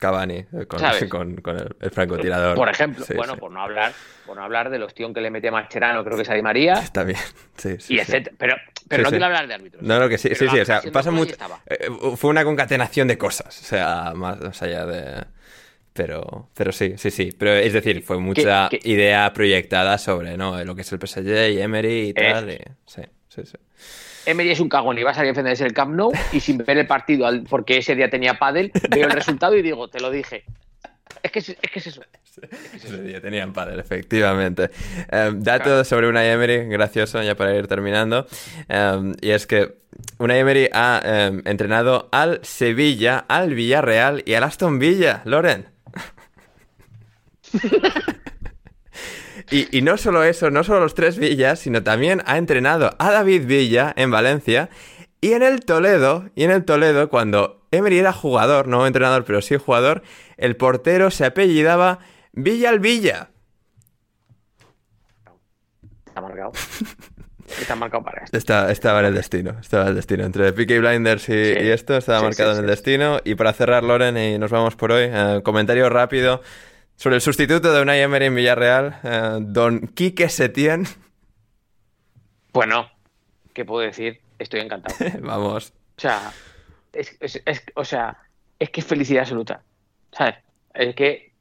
Cavani, eh, con, ¿Sabes? con, con el, el francotirador. Por ejemplo, Sí, bueno, sí. por no hablar, por no hablar del ostión que le metía Mascherano, creo que es a Di María, Está bien, sí, sí. y sí. etcétera. Pero, pero no quiero hablar de árbitros. No, no, que sí, sí, sí, o sea, pasa de mucho. eh, Fue una concatenación de cosas, o sea, más, más allá de. Pero, pero sí, sí, sí. Pero es decir, fue mucha idea proyectada sobre ¿no? lo que es el PSG y Emery y tal. Eh. y- sí, sí, sí. Emery es un cagón y va a salir a defenderse el Camp Nou y sin ver el partido porque ese día tenía pádel, veo el resultado y digo, te lo dije. Es que es, es que es eso. Día tenían padre, efectivamente. Eh, dato sobre una Emery, gracioso, ya para ir terminando. Eh, y es que una Emery ha eh, entrenado al Sevilla, al Villarreal y al Aston Villa, Loren. Y, y no solo eso, no solo los tres Villas, sino también ha entrenado a David Villa en Valencia y en el Toledo, y en el Toledo, cuando Emery era jugador, no entrenador, pero sí jugador, el portero se apellidaba Villa al Villa. Está marcado. Está marcado para esto. Está- estaba en el destino, estaba en el destino. Entre Peaky Blinders y, Sí. y esto estaba Sí, marcado sí, en el destino. Y para cerrar, Loren, y nos vamos por hoy, eh, comentario rápido sobre el sustituto de Unai Emery en Villarreal, eh, don Quique Setién. Bueno, ¿qué puedo decir? Estoy encantado. vamos. O sea, es, es- es- o sea, es que es felicidad absoluta. ¿Sabes? Es que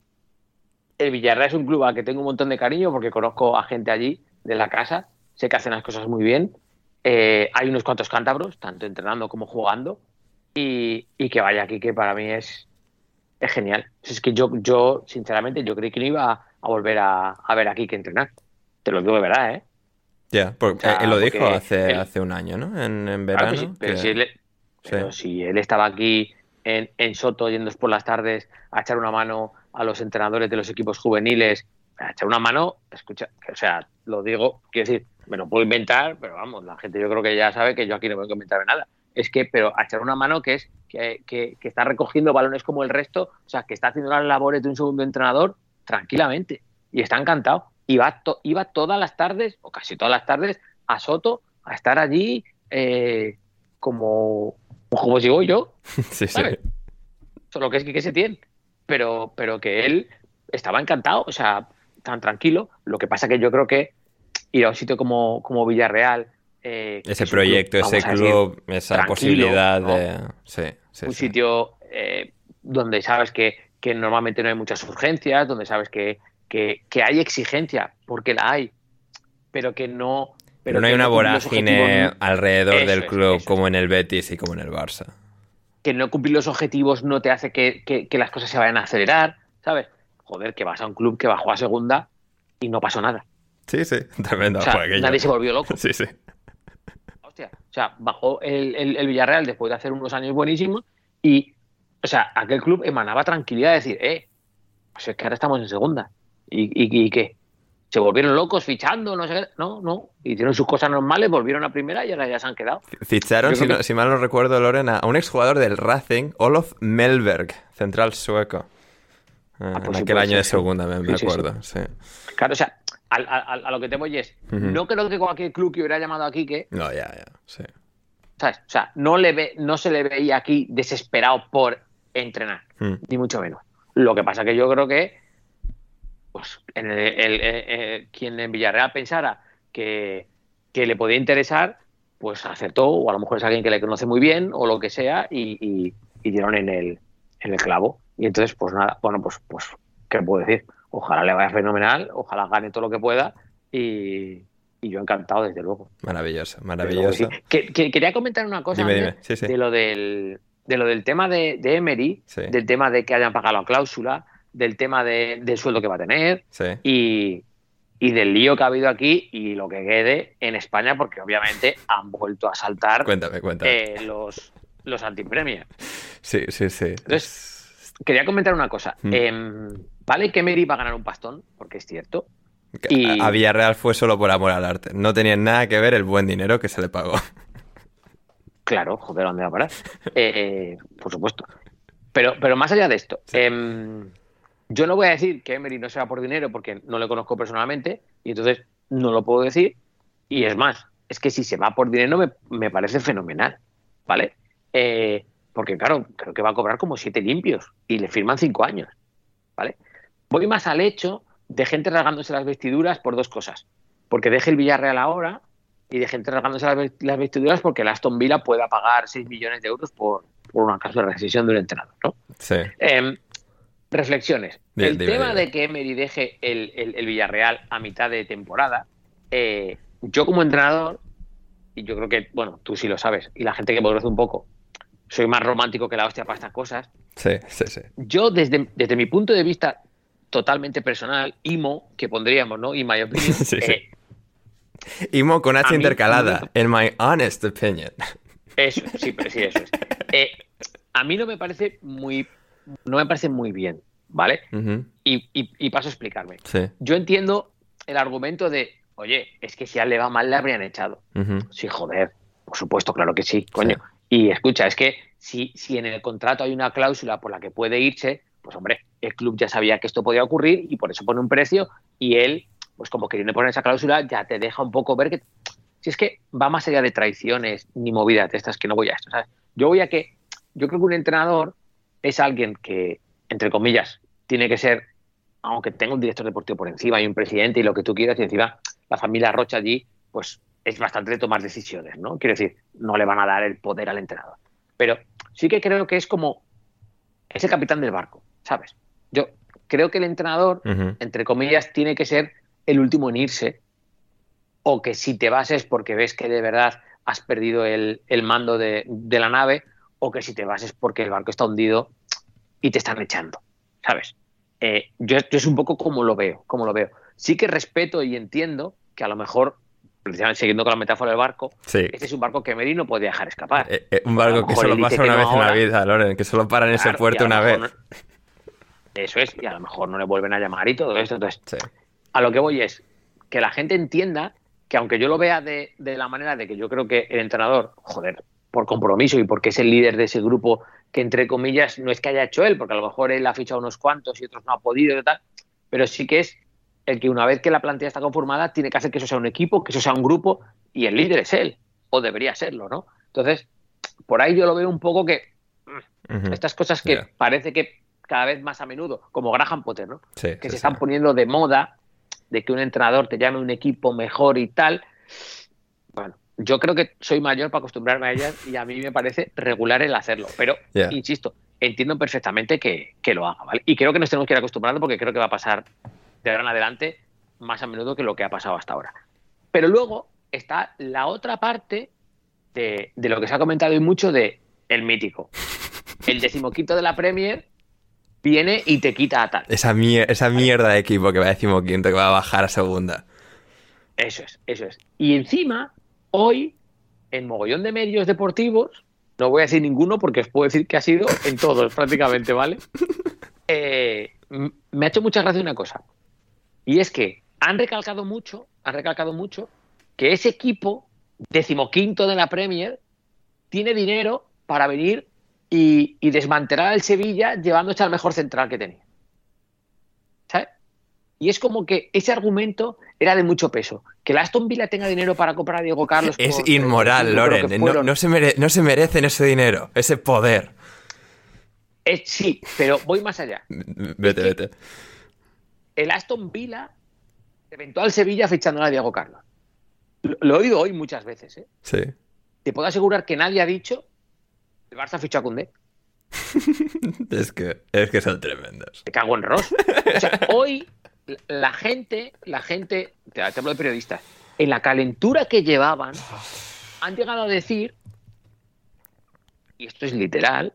el Villarreal es un club al que tengo un montón de cariño porque conozco a gente allí de la casa, sé que hacen las cosas muy bien. Eh, hay unos cuantos cántabros, tanto entrenando como jugando, y, y que vaya aquí, que para mí es, es genial. Es que yo, yo, sinceramente, yo creí que no iba a, a volver a, a, ver aquí que entrenar. Te lo digo de verdad, ¿eh? Ya, porque o sea, él lo dijo hace, él, hace un año, ¿no? En, en verano. Claro, pero, que... si, él, pero sí. si él estaba aquí en, en Soto yendo por las tardes a echar una mano a los entrenadores de los equipos juveniles, a echar una mano, escucha, o sea, lo digo, quiero decir, me lo puedo inventar, pero vamos, la gente yo creo que ya sabe que yo aquí no voy a inventar nada. Es que, pero a echar una mano que es que, que, que, está recogiendo balones como el resto, o sea, que está haciendo las labores de un segundo entrenador tranquilamente y está encantado. Iba, to, iba todas las tardes, o casi todas las tardes, a Soto a estar allí eh, como, como digo yo. Sí, ¿sabes? sí. Solo que es que, que se tiene. Pero, pero que él estaba encantado, o sea, tan tranquilo. Lo que pasa que yo creo que ir a un sitio como, como Villarreal. Eh, ese proyecto, club, ese club, decir, esa posibilidad ¿no? de. Sí, sí, un sí. sitio eh, donde sabes que, que, normalmente no hay muchas urgencias, donde sabes que, que, que hay exigencia, porque la hay, pero que no. Pero, no hay una no vorágine alrededor eso del club como en el Betis y como en el Barça. Que no cumplir los objetivos no te hace que, las cosas se vayan a acelerar, ¿sabes? Joder, que vas a un club que bajó a segunda y no pasó nada. Sí, sí, tremendo. O sea, nadie se volvió loco. Sí, sí. O sea, bajó el, el, el, Villarreal después de hacer unos años buenísimos y, o sea, aquel club emanaba tranquilidad de decir, eh, pues es que ahora estamos en segunda. ¿Y, y, y qué? se volvieron locos fichando, no sé qué. No, no. Hicieron sus cosas normales, volvieron a primera y ahora ya se han quedado. Ficharon, si, que... no, si, mal no recuerdo, Loren, a un exjugador del Racing, Olof Melberg, central sueco. Ah, en aquel año de segunda, me, acuerdo. Sí, sí. Claro, o sea, a, a, a, lo que te voy es, uh -huh. no creo que cualquier club que hubiera llamado a Quique. No, ya, ya, sí. ¿Sabes? O sea, no, le ve, no se le veía aquí desesperado por entrenar, mm. ni mucho menos. Lo que pasa que yo creo que pues en el, el, el, el, quien en Villarreal pensara que, que, le podía interesar, pues acertó, o a lo mejor es alguien que le conoce muy bien, o lo que sea, y, y, y dieron en el, en el clavo. Y entonces, pues nada, bueno, pues, pues, ¿qué puedo decir? Ojalá le vaya fenomenal, ojalá gane todo lo que pueda, y, y yo encantado, desde luego. Maravilloso, maravilloso. Sí. Que, que, quería comentar una cosa dime, dime. Sí, sí. de lo del de lo del tema de, de Emery, del tema de que hayan pagado la cláusula, del tema de, del sueldo que va a tener sí. y, y, del lío que ha habido aquí y lo que quede en España, porque obviamente han vuelto a saltar cuéntame, cuéntame. Eh, los, los antipremios. Sí, sí, sí. Entonces, quería comentar una cosa. Mm. Eh, vale que Emery va a ganar un pastón, porque es cierto. Y... A Villarreal fue solo por amor al arte. No tenía nada que ver el buen dinero que se le pagó. Claro, joder, ¿dónde va a parar? Eh, por supuesto. Pero, pero más allá de esto, sí. eh, yo no voy a decir que Emery no sea por dinero porque no le conozco personalmente y entonces no lo puedo decir. Y es más, es que si se va por dinero me, me parece fenomenal, ¿vale? Eh, porque claro, creo que va a cobrar como siete limpios y le firman cinco años, ¿vale? Voy más al hecho de gente rasgándose las vestiduras por dos cosas. Porque deje el Villarreal ahora y de gente rasgándose las vestiduras porque el Aston Villa pueda pagar 6 millones de euros por, por una caso de rescisión de un entrenador, ¿no? Sí. Eh, reflexiones. Bien, el dime, tema dime. de que Emery deje el, el, el Villarreal a mitad de temporada, eh, yo como entrenador, y yo creo que, bueno, tú sí lo sabes, y la gente que me conoce un poco, soy más romántico que la hostia para estas cosas. Sí, sí, sí. Yo, desde, desde mi punto de vista totalmente personal, IMO, que pondríamos, ¿no? Y my opinion, sí, sí. Eh, IMO con H mí, intercalada, in my honest opinion. Eso, sí, pero sí, eso es. Eh, a mí no me parece muy, no me parece muy bien, ¿vale? Uh -huh. y, y, y, paso a explicarme. Sí. Yo entiendo el argumento de, oye, es que si a él le va mal le habrían echado. Uh -huh. Sí, joder, por supuesto, claro que sí, coño. Sí. Y escucha, es que si, si en el contrato hay una cláusula por la que puede irse, pues hombre, el club ya sabía que esto podía ocurrir y por eso pone un precio y él, pues como queriendo poner esa cláusula, ya te deja un poco ver que si es que va más allá de traiciones ni movidas de estas que no voy a esto, ¿sabes? Yo voy a que, yo creo que un entrenador es alguien que, entre comillas, tiene que ser, aunque tenga un director deportivo por encima y un presidente y lo que tú quieras, y encima la familia Rocha allí, pues es bastante de tomar decisiones, ¿no? Quiero decir, no le van a dar el poder al entrenador. Pero sí que creo que es como es el capitán del barco, ¿sabes? Yo creo que el entrenador, entre comillas, tiene que ser el último en irse, o que si te vas es porque ves que de verdad has perdido el, el mando de, de la nave, o que si te vas es porque el barco está hundido y te están echando, ¿sabes? Eh, yo, yo es un poco como lo veo, como lo veo. Sí que respeto y entiendo que a lo mejor, precisamente siguiendo con la metáfora del barco, Sí. este es un barco que Meri no puede dejar escapar. Eh, eh, un barco que solo pasa una no vez en la vida, Loren, que solo para en ese puerto una vez. no- Eso es, y a lo mejor no le vuelven a llamar y todo esto. Entonces, Sí. a lo que voy es que la gente entienda que aunque yo lo vea de, de la manera de que yo creo que el entrenador, joder, por compromiso y porque es el líder de ese grupo, que entre comillas no es que haya hecho él, porque a lo mejor él ha fichado unos cuantos y otros no ha podido y tal, pero sí que es el que una vez que la plantilla está conformada tiene que hacer que eso sea un equipo, que eso sea un grupo y el líder es él, o debería serlo, ¿no? Entonces, por ahí yo lo veo un poco que estas cosas que parece que cada vez más a menudo, como Graham Potter, ¿no? Sí, que sí, se sí. están poniendo de moda de que un entrenador te llame un equipo mejor y tal. Bueno, yo creo que soy mayor para acostumbrarme a ellas y a mí me parece regular el hacerlo. Pero, insisto, entiendo perfectamente que, que lo haga, ¿vale? Y creo que nos tenemos que ir acostumbrando porque creo que va a pasar de ahora en adelante más a menudo que lo que ha pasado hasta ahora. Pero luego está la otra parte de, de lo que se ha comentado hoy mucho de el mítico. El decimoquinto de la Premier viene y te quita a tal. Esa, mier- esa mierda de equipo que va a decimoquinto, que va a bajar a segunda. Eso es, eso es. Y encima, hoy, en mogollón de medios deportivos, no voy a decir ninguno porque os puedo decir que ha sido en todos prácticamente, ¿vale? Eh, me ha hecho mucha gracia una cosa. Y es que han recalcado mucho, han recalcado mucho que ese equipo, decimoquinto de la Premier, tiene dinero para venir y, y desmantelar al Sevilla llevándose al mejor central que tenía. ¿Sabes? Y es como que ese argumento era de mucho peso. Que el Aston Villa tenga dinero para comprar a Diego Carlos. Es por inmoral, 35 creo Loren. No, se mere- no se merecen ese dinero, ese poder. Eh, sí, pero voy más allá. Vete, vete. El Aston Villa reventó al Sevilla fichando a Diego Carlos. Lo, lo he oído hoy muchas veces. ¿eh? Sí. Te puedo asegurar que nadie ha dicho el Barça fichó a Koundé. Es que, es que son tremendos. Te cago en Ross. O sea, hoy la gente, la gente, te, te hablo de periodistas, en la calentura que llevaban, han llegado a decir, y esto es literal,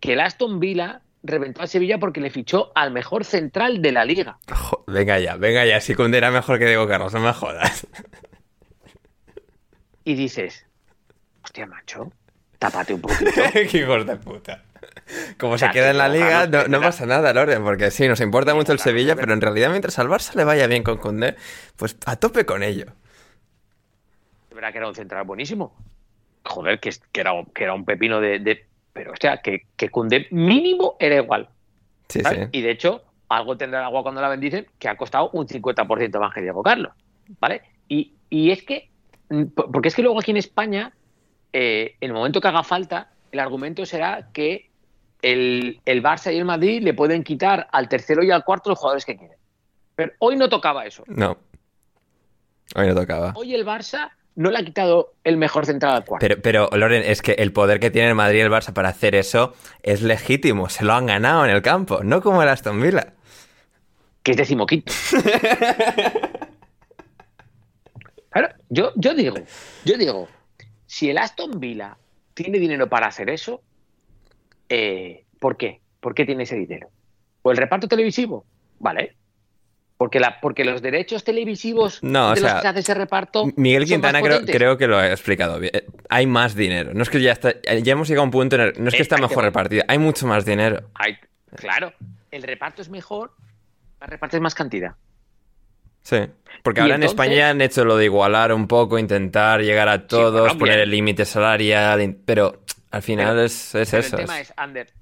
que el Aston Villa reventó a Sevilla porque le fichó al mejor central de la liga. Jo- venga ya, venga ya. Si era mejor que Diego Carlos, no me jodas. Y dices, hostia, macho, tápate un poquito. Qué hijos de puta. Como se sea, queda en la liga, no, pasa nada, Loren, porque sí, nos importa mucho el Sevilla, pero en realidad mientras al Barça le vaya bien con Koundé, pues a tope con ello. De verdad que era un central buenísimo. Joder, que, era, que era un pepino de... de- pero, o sea, que, que Koundé mínimo era igual. Sí, sí. Y de hecho, algo tendrá el agua cuando la bendicen, que ha costado un 50% más que Diego Carlos. ¿Vale? Y, y es que, mm, po- porque es que luego aquí en España, eh, en el momento que haga falta, el argumento será que el, el Barça y el Madrid le pueden quitar al tercero y al cuarto los jugadores que quieren. Pero hoy no tocaba eso. No. Hoy no tocaba. Hoy el Barça no le ha quitado el mejor central al cuarto. Pero, pero, Loren, es que el poder que tiene el Madrid y el Barça para hacer eso es legítimo. Se lo han ganado en el campo, no como el Aston Villa. que es decimoquinto. Claro, yo, yo digo, yo digo, si el Aston Villa tiene dinero para hacer eso, eh, ¿por qué? ¿Por qué tiene ese dinero? ¿O el reparto televisivo? Vale. Porque, la, porque los derechos televisivos No, o de los sea, que se hace ese reparto. Miguel Quintana creo, que lo ha explicado bien. Eh, Hay más dinero. No es que ya está. Ya hemos llegado a un punto en el. No es que está mejor repartido. Hay mucho más dinero. Hay- claro, el reparto es mejor, el reparto es más cantidad. Sí. Porque ahora en España ya han hecho lo de igualar un poco, intentar llegar a todos, bueno, poner el límite salarial. Pero al final Pero- es, es Pero eso. el tema es- Ander,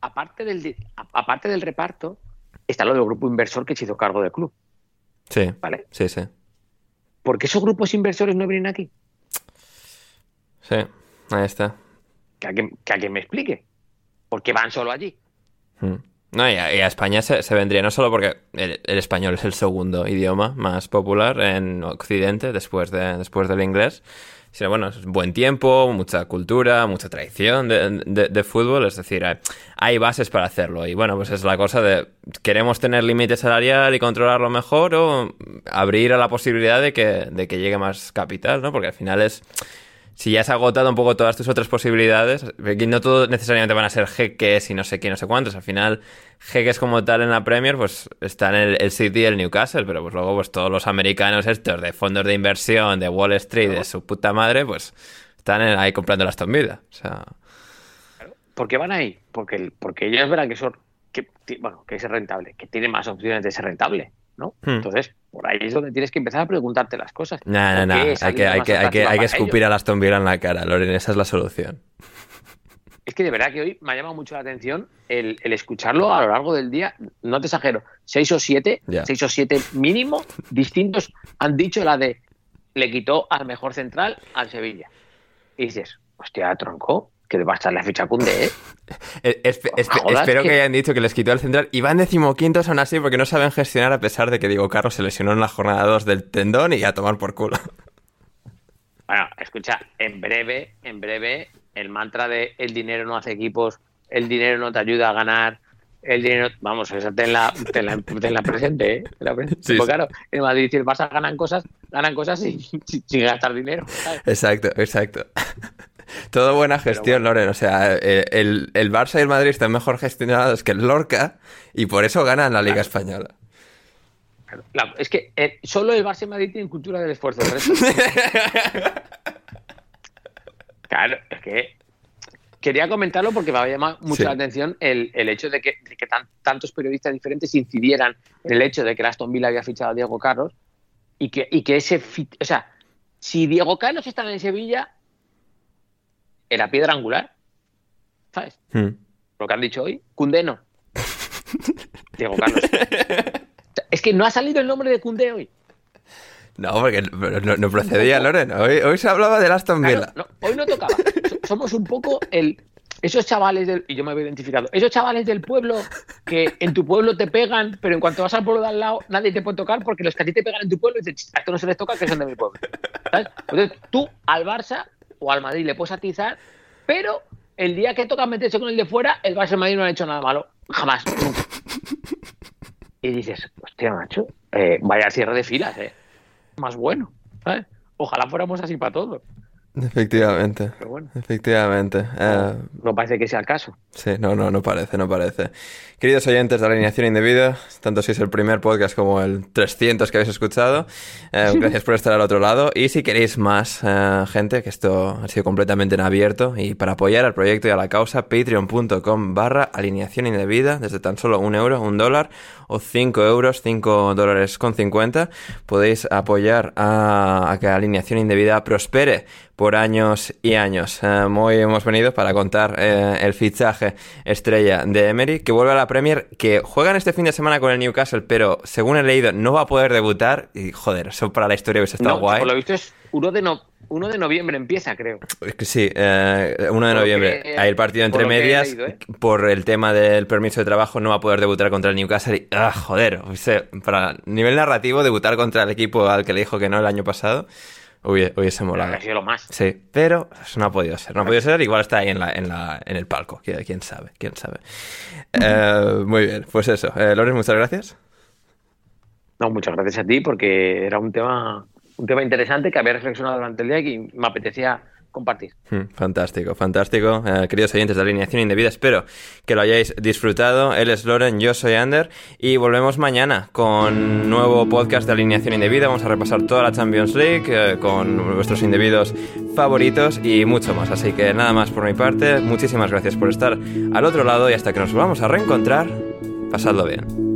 aparte del, aparte del reparto, está lo del grupo inversor que se hizo cargo del club, Sí, ¿vale? sí, sí. ¿Por qué esos grupos inversores no vienen aquí? Sí, ahí está. Que alguien, que alguien me explique. ¿Por qué van solo allí? Mm. No, y a, España se, se vendría no solo porque el, español es el segundo idioma más popular en Occidente después, de, después del inglés, sino bueno, es buen tiempo, mucha cultura, mucha tradición de, de- fútbol, es decir, hay, hay bases para hacerlo. Y bueno, pues es la cosa de, ¿queremos tener límite salarial y controlarlo mejor o abrir a la posibilidad de que, de que llegue más capital, ¿no? Porque al final es si ya has agotado un poco todas tus otras posibilidades, que no todo necesariamente van a ser jeques y no sé qué, no sé cuántos. Al final, jeques como tal en la Premier, pues están el, el City y el Newcastle, pero pues luego pues todos los americanos estos de fondos de inversión, de Wall Street, de su puta madre, pues están en- ahí comprando la Aston Villa. O sea, ¿Por qué van ahí? Porque, el- porque ellos verán que son, que, bueno, que es rentable, que tiene más opciones de ser rentable, ¿no? Hmm. Entonces, por ahí es donde tienes que empezar a preguntarte las cosas. no, no, ¿Por no, hay que, hay que, hay que, hay que escupir ellos? a la Aston en la cara, Loren, esa es la solución. Es que de verdad que hoy me ha llamado mucho la atención el, el escucharlo a lo largo del día. No te exagero, seis o siete, Ya. seis o siete mínimo distintos han dicho la de le quitó al mejor central al Sevilla. Y dices, hostia, tronco, que le va a estar la ficha Koundé, ¿eh? Espe- espe- Joder, espero que- que hayan dicho que les quitó el central y van decimoquintos aún así porque no saben gestionar a pesar de que Diego Carlos se lesionó en la jornada 2 del tendón y a tomar por culo. Bueno, escucha, en breve, en breve, el mantra de el dinero no hace equipos, el dinero no te ayuda a ganar, el dinero, vamos, esa tenla, tenla, tenla presente, ¿eh? Tenla presente. Sí, Porque sí. claro, el Madrid y el Barça ganan cosas, ganan cosas sin, sin- sin gastar dinero. ¿sabes? Exacto, exacto. Todo buena gestión, Loren. O sea, eh, el, el Barça y el Madrid están mejor gestionados que el Lorca y por eso ganan la Liga Española. Claro, la- es que eh, solo el Barça y Madrid tienen cultura del esfuerzo. claro, es que quería comentarlo porque me había llamado mucho Sí. la atención el, el hecho de que, de que tan- tantos periodistas diferentes incidieran en el hecho de que Aston Villa había fichado a Diego Carlos y que, y que ese... O sea, si Diego Carlos estaba en Sevilla, era piedra angular. ¿Sabes? Hmm. Lo que han dicho hoy, Cundé no. Diego Carlos. Es que no ha salido el nombre de Cundé hoy. No, porque no, no procedía, Loren. Hoy, hoy se hablaba del Aston Claro, Villa. no, hoy no tocaba. So- Somos un poco el esos chavales del y yo me había identificado. Esos chavales del pueblo que en tu pueblo te pegan, pero en cuanto vas al pueblo de al lado nadie te puede tocar porque los que a ti te pegan en tu pueblo dices, a esto no se les toca que son de mi pueblo. ¿Sabes? Entonces, tú al Barça o al Madrid le puedes atizar, pero el día que toca meterse con el de fuera, el Barça Madrid no han hecho nada malo. Jamás. Y dices, hostia, macho, eh, vaya cierre de filas, eh. Más bueno. Ojalá fuéramos así para todos. Efectivamente. Pero bueno. Efectivamente. Eh, No parece que sea el caso. Sí, no, no, no parece, no parece. Queridos oyentes de Alineación Indebida, tanto si es el primer podcast como el 300 que habéis escuchado, eh, gracias por estar al otro lado. Y si queréis más eh, gente, que esto ha sido completamente en abierto, y para apoyar al proyecto y a la causa, patreon.com barra alineación indebida, desde tan solo un euro, un dólar, o 5 euros, 5 dólares con 50, podéis apoyar a, a que Alineación Indebida prospere por años y años. Eh, hoy hemos venido para contar eh, el fichaje estrella de Emery, que vuelve a la Premier, que juegan este fin de semana con el Newcastle, pero según he leído no va a poder debutar. Y joder, eso para la historia hubiese estado No, guay. por lo visto es 1 de, no, 1 de noviembre empieza, creo. Sí, eh, 1 de Por noviembre. que- Hay el partido por entre medias. leído, ¿eh? Por el tema del permiso de trabajo no va a poder debutar contra el Newcastle. Y, ah, joder, hubiese- para nivel narrativo, debutar contra el equipo al que le dijo que no el año pasado hubie- hubiese molado. Ha sido lo más. Sí, pero no ha podido ser. No ha podido ser, igual está ahí en, la, en, la, en el palco. Qui- ¿Quién sabe? ¿Quién sabe? Eh, muy bien, pues eso. Eh, Loren, muchas gracias. No, muchas gracias a ti porque era un tema, un tema interesante que había reflexionado durante el día y que me apetecía compartir. Hmm, Fantástico, fantástico. Eh, queridos oyentes de Alineación Indebida, espero que lo hayáis disfrutado. Él es Loren, yo soy Ander y volvemos mañana con nuevo podcast de Alineación Indebida. Vamos a repasar toda la Champions League eh, con vuestros indebidos favoritos y mucho más. Así que nada más por mi parte. Muchísimas gracias por estar al otro lado y hasta que nos volvamos a reencontrar, pasadlo bien.